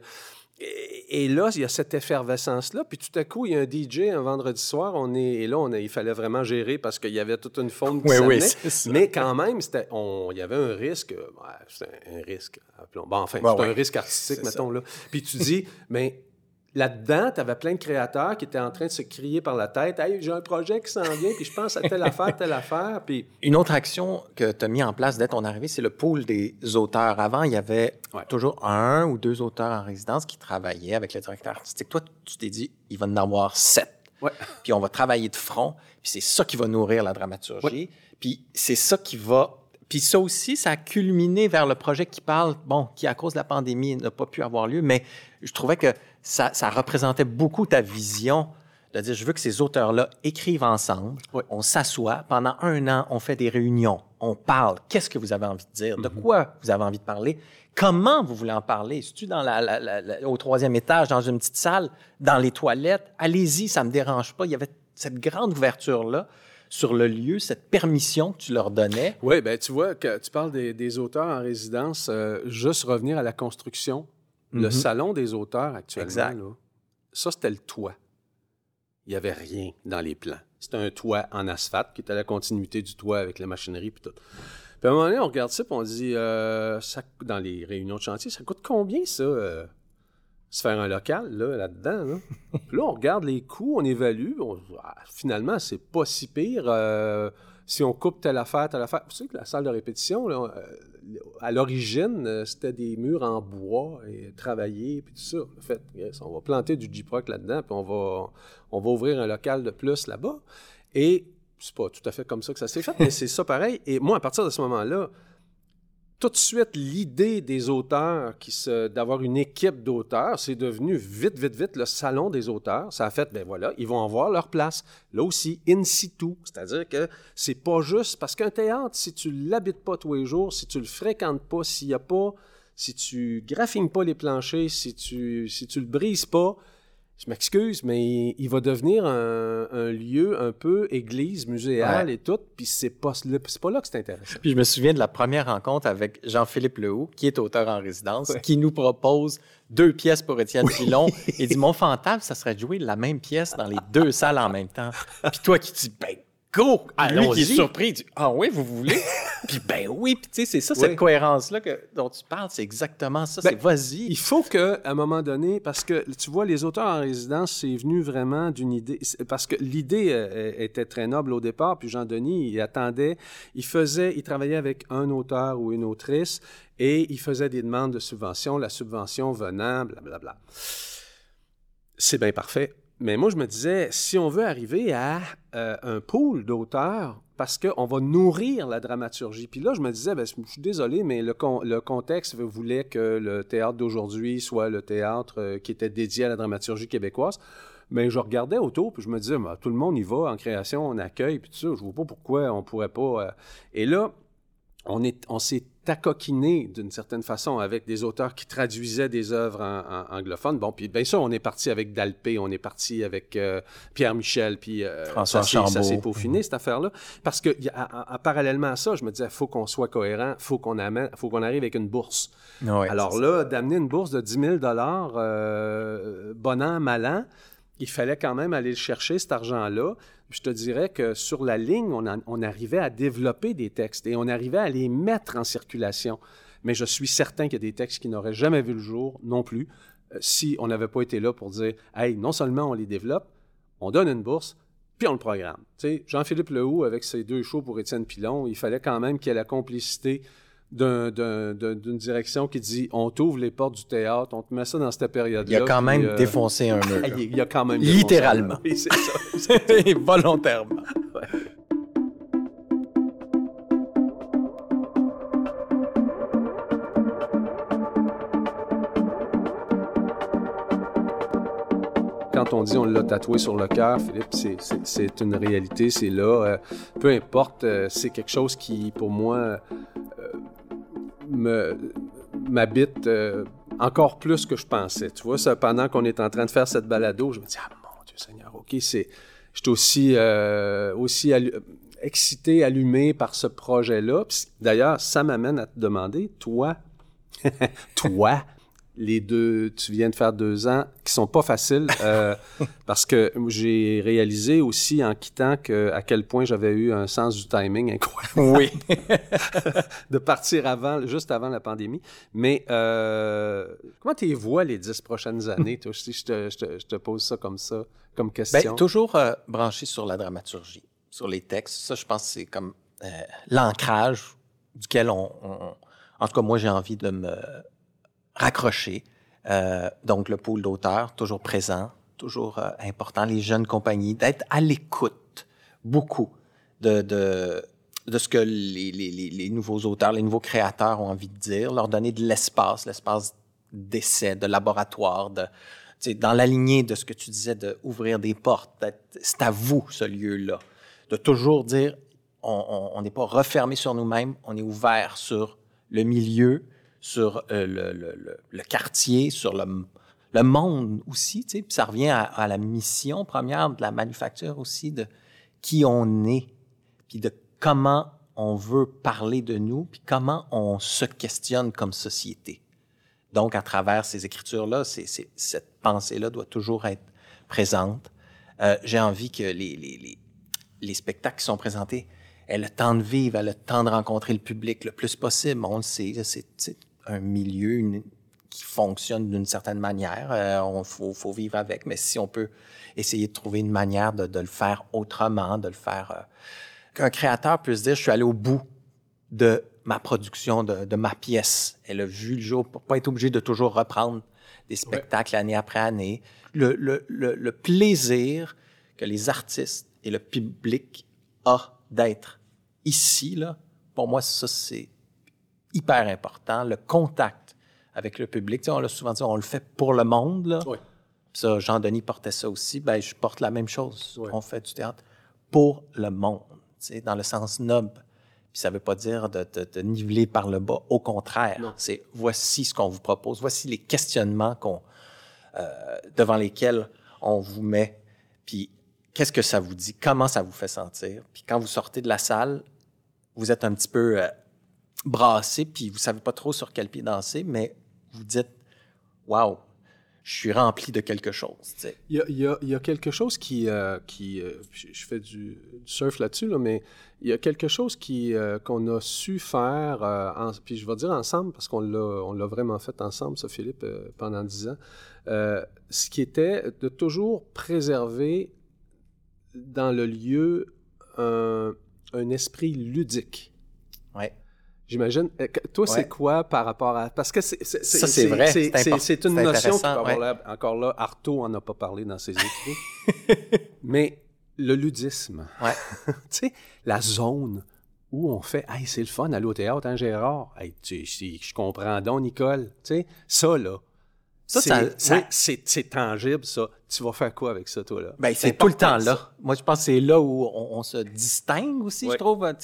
et, et là, il y a cette effervescence-là. Puis tout à coup, il y a un DJ un vendredi soir. On est, et là, on a- il fallait vraiment gérer parce qu'il y avait toute une faune qui Oui, oui, c'est ça. Mais quand même, c'était, on- il y avait un risque. ouais, c'était un risque. appelons- Bon, enfin, Ouais, c'est ouais. un risque artistique, C'est mettons. Là. Puis tu dis, mais là-dedans, tu avais plein de créateurs qui étaient en train de se crier par la tête Hey, j'ai un projet qui s'en vient, puis je pense à telle affaire, telle affaire. Puis Une autre action que tu as mis en place dès ton arrivée, c'est le pool des auteurs. Avant, il y avait Ouais. toujours un ou deux auteurs en résidence qui travaillaient avec le directeur artistique. Toi, tu t'es dit, il va en avoir sept. Ouais. Puis on va travailler de front. Puis c'est ça qui va nourrir la dramaturgie. Puis c'est ça qui va... Puis ça aussi, ça a culminé vers le projet qui parle, bon, qui à cause de la pandémie n'a pas pu avoir lieu, mais je trouvais que ça, ça représentait beaucoup ta vision de dire, je veux que ces auteurs-là écrivent ensemble, Oui. on s'assoit, pendant un an, on fait des réunions, on parle, qu'est-ce que vous avez envie de dire, de Mhm. quoi vous avez envie de parler, comment vous voulez en parler, si tu dans la, la- la- la- au troisième étage, dans une petite salle, dans les toilettes, allez-y, ça me dérange pas. Il y avait cette grande ouverture-là sur le lieu, cette permission que tu leur donnais? Oui, ben tu vois, que tu parles des, des auteurs en résidence, euh, juste revenir à la construction. Le Mhm. salon des auteurs actuellement, Exact. là, ça, c'était le toit. Il n'y avait rien dans les plans. C'était un toit en asphalte qui était la continuité du toit avec la machinerie puis tout. Puis à un moment donné, on regarde ça puis on dit, euh, ça, dans les réunions de chantier, ça coûte combien ça, euh, se faire un local là, là-dedans? Là? *laughs* Puis là, on regarde les coûts, on évalue, on Ah, finalement, c'est pas si pire. euh, si on coupe telle affaire, telle affaire. Tu sais que la salle de répétition, là, euh, à l'origine, euh, c'était des murs en bois et travaillés, puis tout ça. En fait, on va planter du J-Proc là-dedans, puis on va, on va ouvrir un local de plus là-bas. Et c'est pas tout à fait comme ça que ça s'est fait, mais c'est ça pareil. Et moi, à partir de ce moment-là, tout de suite, l'idée des auteurs, qui se, d'avoir une équipe d'auteurs, c'est devenu vite, vite, vite le salon des auteurs. Ça a fait, ben voilà, ils vont avoir leur place. Là aussi, in situ. C'est-à-dire que c'est pas juste, parce qu'un théâtre, si tu l'habites pas tous les jours, si tu le fréquentes pas, s'il y a pas, si tu graffines pas les planchers, si tu, si tu le brises pas, je m'excuse, mais il va devenir un, un lieu un peu église, muséale Ouais. et tout, puis c'est pas, c'est pas là que c'est intéressant. Puis je me souviens de la première rencontre avec Jean-Philippe Lehoux, qui est auteur en résidence, qui nous propose deux pièces pour Étienne Pilon. Il dit Mon fantasme, ça serait de jouer la même pièce dans les deux salles en même temps. Puis toi qui dis Ben, go Lui qui est surpris, dit Ah oui, vous voulez? *laughs* Puis ben oui, puis tu sais, c'est ça, Oui. cette cohérence-là dont tu parles, c'est exactement ça. Ben, c'est vas-y. Il faut que, à un moment donné, parce que tu vois, les auteurs en résidence, c'est venu vraiment d'une idée. Parce que l'idée euh, était très noble au départ, puis Jean-Denis, il attendait, il faisait, il travaillait avec un auteur ou une autrice, et il faisait des demandes de subvention, la subvention venant, blablabla. C'est bien parfait. Mais moi, je me disais, si on veut arriver à euh, un pool d'auteurs, parce qu'on va nourrir la dramaturgie. Puis là, je me disais, ben, je suis désolé, mais le, con- le contexte voulait que le théâtre d'aujourd'hui soit le théâtre euh, qui était dédié à la dramaturgie québécoise. Mais je regardais autour, puis je me disais, ben, tout le monde y va en création, en accueil, puis tout ça. Je vois pas pourquoi on pourrait pas. euh. Et là, on, est, on d'une certaine façon avec des auteurs qui traduisaient des œuvres en, en anglophones. Bon, puis bien sûr, on est parti avec Dalpé, on est parti avec euh, Pierre Michel, puis euh, François ça Ça s'est peaufiné, cette affaire-là. Parce que, à- à- parallèlement à ça, je me disais, il faut qu'on soit cohérent, il faut qu'on amène, faut qu'on arrive avec une bourse. Alors là, d'amener une bourse de 10 000 euh, bon an, mal an, il fallait quand même aller le chercher, cet argent-là. Je te dirais que sur la ligne, on, arrivait à développer des textes et on arrivait à les mettre en circulation. Mais je suis certain qu'il y a des textes qui n'auraient jamais vu le jour non plus euh, si on n'avait pas été là pour dire, hey, non seulement on les développe, on donne une bourse, puis on le programme. Tu Jean-Philippe Lehoux, avec ses deux shows pour Étienne Pilon, il fallait quand même qu'il y ait la complicité d'une direction qui dit on t'ouvre les portes du théâtre, on te met ça dans cette période-là. Il a quand puis, même euh, défoncé un mur. il, *laughs* il a quand même Littéralement. Oui, c'est ça. *laughs* Volontairement. Quand on dit on l'a tatoué sur le cœur, Philippe, c'est- une réalité, c'est là. Euh, peu importe, euh, c'est quelque chose qui, pour moi, m'habite euh, encore plus que je pensais. Tu vois, pendant qu'on est en train de faire cette balado, je me dis ah mon Dieu Seigneur, ok, c'est, je suis aussi euh, aussi excité, allumé par ce projet-là. D'ailleurs, ça m'amène à te demander, toi, *laughs* toi, les deux, tu viens de faire deux ans qui sont pas faciles euh, *laughs* parce que j'ai réalisé aussi en quittant que à quel point j'avais eu un sens du timing incroyable Oui. *laughs* de partir avant, juste avant la pandémie. Mais euh, comment tu vois les dix prochaines années, toi, si je te, je te- je te pose ça comme ça, comme Ben, question? toujours euh, branché sur la dramaturgie, sur les textes. Ça, je pense que c'est comme l'ancrage duquel on, on- En tout cas, moi, j'ai envie de me raccrocher. Euh, donc, le pôle d'auteurs, toujours présent, toujours euh, important. Les jeunes compagnies, d'être à l'écoute, beaucoup, de, de, de ce que les, les, les, nouveaux auteurs, les nouveaux créateurs ont envie de dire, leur donner de l'espace, l'espace d'essai, de laboratoire, de, dans la lignée de ce que tu disais, d'ouvrir des portes, c'est à vous ce lieu-là, de toujours dire, on n'est pas refermé sur nous-mêmes, on est ouvert sur le milieu, sur euh, le, quartier, sur le, monde aussi, tu sais, puis ça revient à, la mission première de la manufacture aussi, de qui on est, puis de comment on veut parler de nous, puis comment on se questionne comme société. Donc, à travers ces écritures-là, cette pensée-là doit toujours être présente. Euh, j'ai envie que les, les, les, les spectacles qui sont présentés aient le temps de vivre, aient le temps de rencontrer le public le plus possible. On le sait, c'est un milieu une- qui fonctionne d'une certaine manière. Euh, on faut, faut vivre avec, mais si on peut essayer de trouver une manière de, de le faire autrement, de le faire... euh, qu'un créateur puisse dire, je suis allé au bout de ma production, de, de ma pièce. Elle a vu le jour pour pas être obligé de toujours reprendre des spectacles année après année. Le, le, le, le plaisir que les artistes et le public a d'être ici, là, pour moi, ça, c'est hyper important. Le contact avec le public, tu sais, on l'a souvent dit, on le fait pour le monde, là. Oui. Ça, Jean-Denis portait ça aussi. Ben, je porte la même chose. On fait du théâtre pour le monde, tu sais, dans le sens noble. Puis ça veut pas dire de te niveler par le bas. Au contraire, c'est voici ce qu'on vous propose, voici les questionnements qu'on, euh, devant lesquels on vous met. Puis qu'est-ce que ça vous dit? Comment ça vous fait sentir? Puis quand vous sortez de la salle, vous êtes un petit peu euh, brassé, puis vous savez pas trop sur quel pied danser, mais vous dites, waouh, je suis rempli de quelque chose. Il y a, quelque chose qui... euh, qui euh, je fais du, surf là-dessus, là, mais il y a quelque chose qui, euh, qu'on a su faire, puis je vais dire ensemble, parce qu'on l'a, on l'a vraiment fait ensemble, ça, Philippe, pendant dix ans, ce qui était de toujours préserver dans le lieu un, un esprit ludique. J'imagine. Euh, Toi, Ouais. c'est quoi par rapport à. Parce que c'est. Ça, c'est vrai, C'est une notion qui peut Encore là, Artaud en a pas parlé dans ses écrits. *laughs* Mais le ludisme. Ouais. *laughs* tu sais, la zone où on fait Hey, c'est le fun, aller au théâtre, hein, Gérard? Hey, tu, si- je comprends donc, Nicole. Tu sais, ça, là. Ça, c'est- tangible, ça. Tu vas faire quoi avec ça, toi, là? Ben, c'est tout le temps là. ça. Moi, je pense que c'est là où on, on se distingue aussi, je trouve. hein,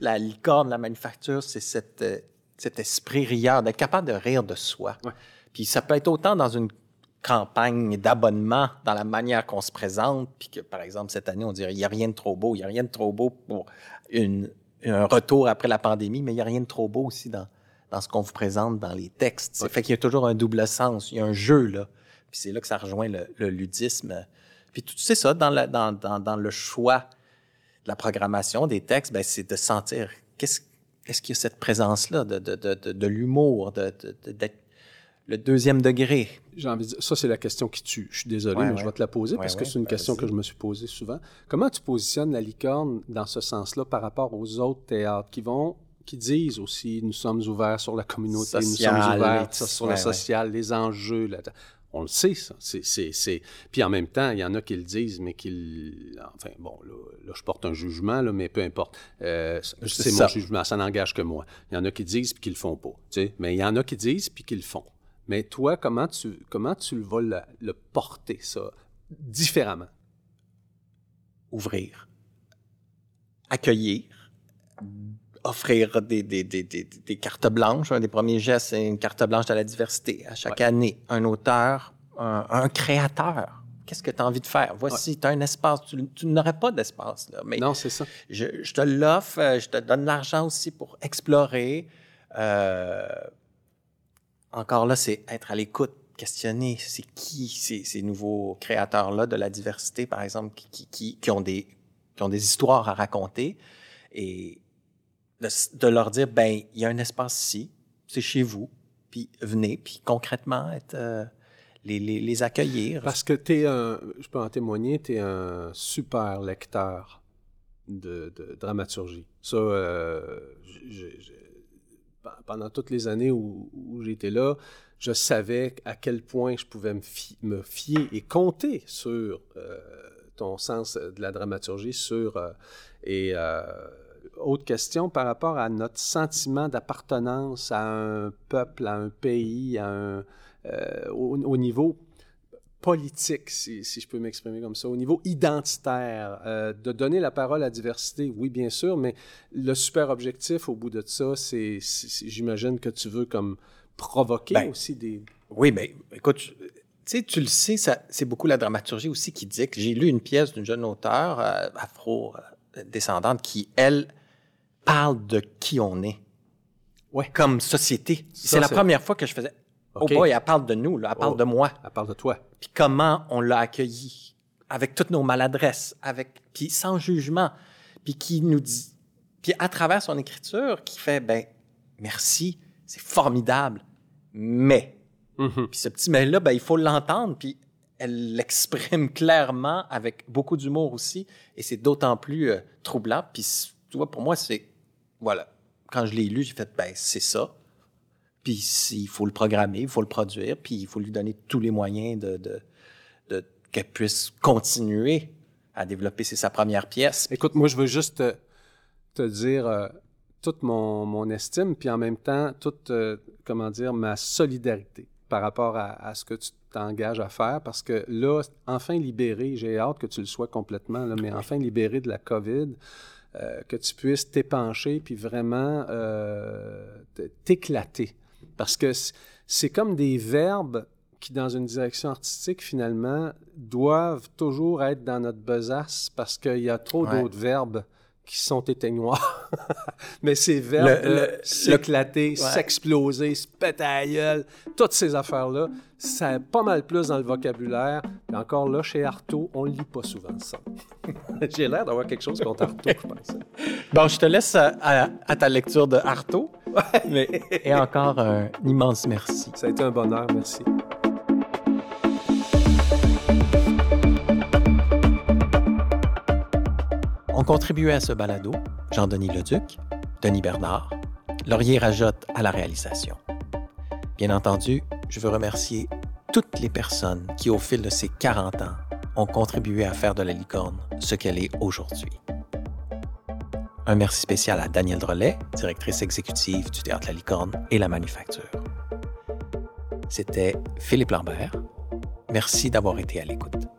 La licorne, la manufacture, c'est cette, euh, cet esprit rieur, d'être capable de rire de soi. Puis ça peut être autant dans une campagne d'abonnement, dans la manière qu'on se présente, puis que, par exemple, cette année, on dirait il n'y a rien de trop beau, il n'y a rien de trop beau pour une, un retour après la pandémie, mais il n'y a rien de trop beau aussi dans, dans ce qu'on vous présente dans les textes. Ça fait qu'il y a toujours un double sens, il y a un jeu, là. Puis c'est là que ça rejoint le, le ludisme. Puis tout c'est ça, dans, la- dans, dans, dans le choix de la programmation des textes, ben, c'est de sentir qu'est-ce est-ce qu'il y a cette présence-là de, de, de, l'humour, d'être le deuxième degré? J'ai envie de dire, ça, c'est la question qui tue. Je suis désolé, Ouais, mais ouais. je vais te la poser Ouais, parce que ouais, c'est une question vas-y. que je me suis posée souvent. Comment tu positionnes la licorne dans ce sens-là par rapport aux autres théâtres qui vont, qui disent aussi, nous sommes ouverts sur la communauté, nous sommes ouverts les- sur, ouais, le ouais. social, les enjeux. la- On le sait, ça. C'est, Puis en même temps, il y en a qui le disent, mais qui... Enfin, bon, là, là, je porte un jugement, là, mais peu importe. Euh, c'est mon jugement, ça n'engage que moi. Il y en a qui disent puis qui le font pas. tu sais. Mais il y en a qui disent puis qui le font. Mais toi, comment tu, comment tu vas le, le porter, ça, différemment? Ouvrir, accueillir, offrir des, des, des, des, des cartes blanches. Un des premiers gestes, c'est une carte blanche de la diversité. À chaque Ouais. année, un auteur, un, un créateur. Qu'est-ce que tu as envie de faire? Voici, tu as un espace. Tu, tu n'aurais pas d'espace, là. Mais Non, c'est ça. je, je te l'offre, euh, je te donne l'argent aussi pour explorer. Euh, encore là, c'est être à l'écoute, questionner. C'est qui ces, ces nouveaux créateurs-là de la diversité, par exemple, qui, qui, qui, qui ont des, qui ont des histoires à raconter et de, leur dire, ben, il y a un espace ici, c'est chez vous, puis venez, puis concrètement, être, euh, les, les, les accueillir. Parce que tu es un, je peux en témoigner, tu es un super lecteur de, dramaturgie. Ça, euh, pendant toutes les années où, j'étais là, je savais à quel point je pouvais me, fi- me fier et compter sur euh, ton sens de la dramaturgie, sur... et autre question par rapport à notre sentiment d'appartenance à un peuple, à un pays, à un, euh, au, au niveau politique, si, si je peux m'exprimer comme ça, au niveau identitaire, euh, de donner la parole à la diversité, oui, bien sûr, mais le super objectif au bout de ça, c'est, j'imagine que tu veux comme provoquer Ben, aussi des... Oui, mais écoute, tu sais, tu le sais, c'est beaucoup la dramaturgie aussi qui dit que j'ai lu une pièce d'une jeune auteure euh, afro-descendante qui, elle, parle de qui on est Ouais. comme société. C'est la première fois que je faisais. Oh boy, elle parle de nous, là, elle parle Oh. de moi. À part de toi. Puis comment on l'a accueilli, avec toutes nos maladresses, avec puis sans jugement, puis qui nous dit, puis à travers son écriture, qui fait ben merci, c'est formidable, mais Mhm. puis ce petit mail-là, ben, il faut l'entendre, puis elle l'exprime *laughs* clairement avec beaucoup d'humour aussi, et c'est d'autant plus euh, troublant. Puis tu vois, pour moi, c'est voilà. Quand je l'ai lu, j'ai fait ben c'est ça. Puis il faut le programmer, il faut le produire, puis il faut lui donner tous les moyens de, de, qu'elle puisse continuer à développer. C'est sa première pièce. Écoute, moi, je veux juste te, dire euh, toute mon, mon estime, puis en même temps, toute, euh, comment dire, ma solidarité par rapport à, ce que tu t'engages à faire, parce que là, enfin libéré, j'ai hâte que tu le sois complètement, mais enfin libéré de la COVID, euh, que tu puisses t'épancher, puis vraiment euh, t'éclater. Parce que c'est comme des verbes qui, dans une direction artistique, finalement, doivent toujours être dans notre besace parce qu'il y a trop Ouais. d'autres verbes qui sont éteignoirs. *laughs* Mais ces verbes, Le- là, le- s'éclater, Ouais. s'exploser, se péter à la gueule, toutes ces affaires-là, ça est pas mal plus dans le vocabulaire. Puis encore là, chez Artaud, on lit pas souvent ça. *laughs* J'ai l'air d'avoir quelque chose contre Artaud, je pense. Bon, je te laisse à, à- à ta lecture de Artaud. Mais, et encore un immense merci. Ça a été un bonheur, merci. On contribuait à ce balado Jean-Denis Leduc, Denis Bernard, Laurier Rajotte à la réalisation. Bien entendu, je veux remercier toutes les personnes qui, au fil de ces 40 ans, ont contribué à faire de la licorne ce qu'elle est aujourd'hui. Un merci spécial à Danielle Drolet, directrice exécutive du Théâtre La Licorne et La Manufacture. C'était Philippe Lambert. Merci d'avoir été à l'écoute.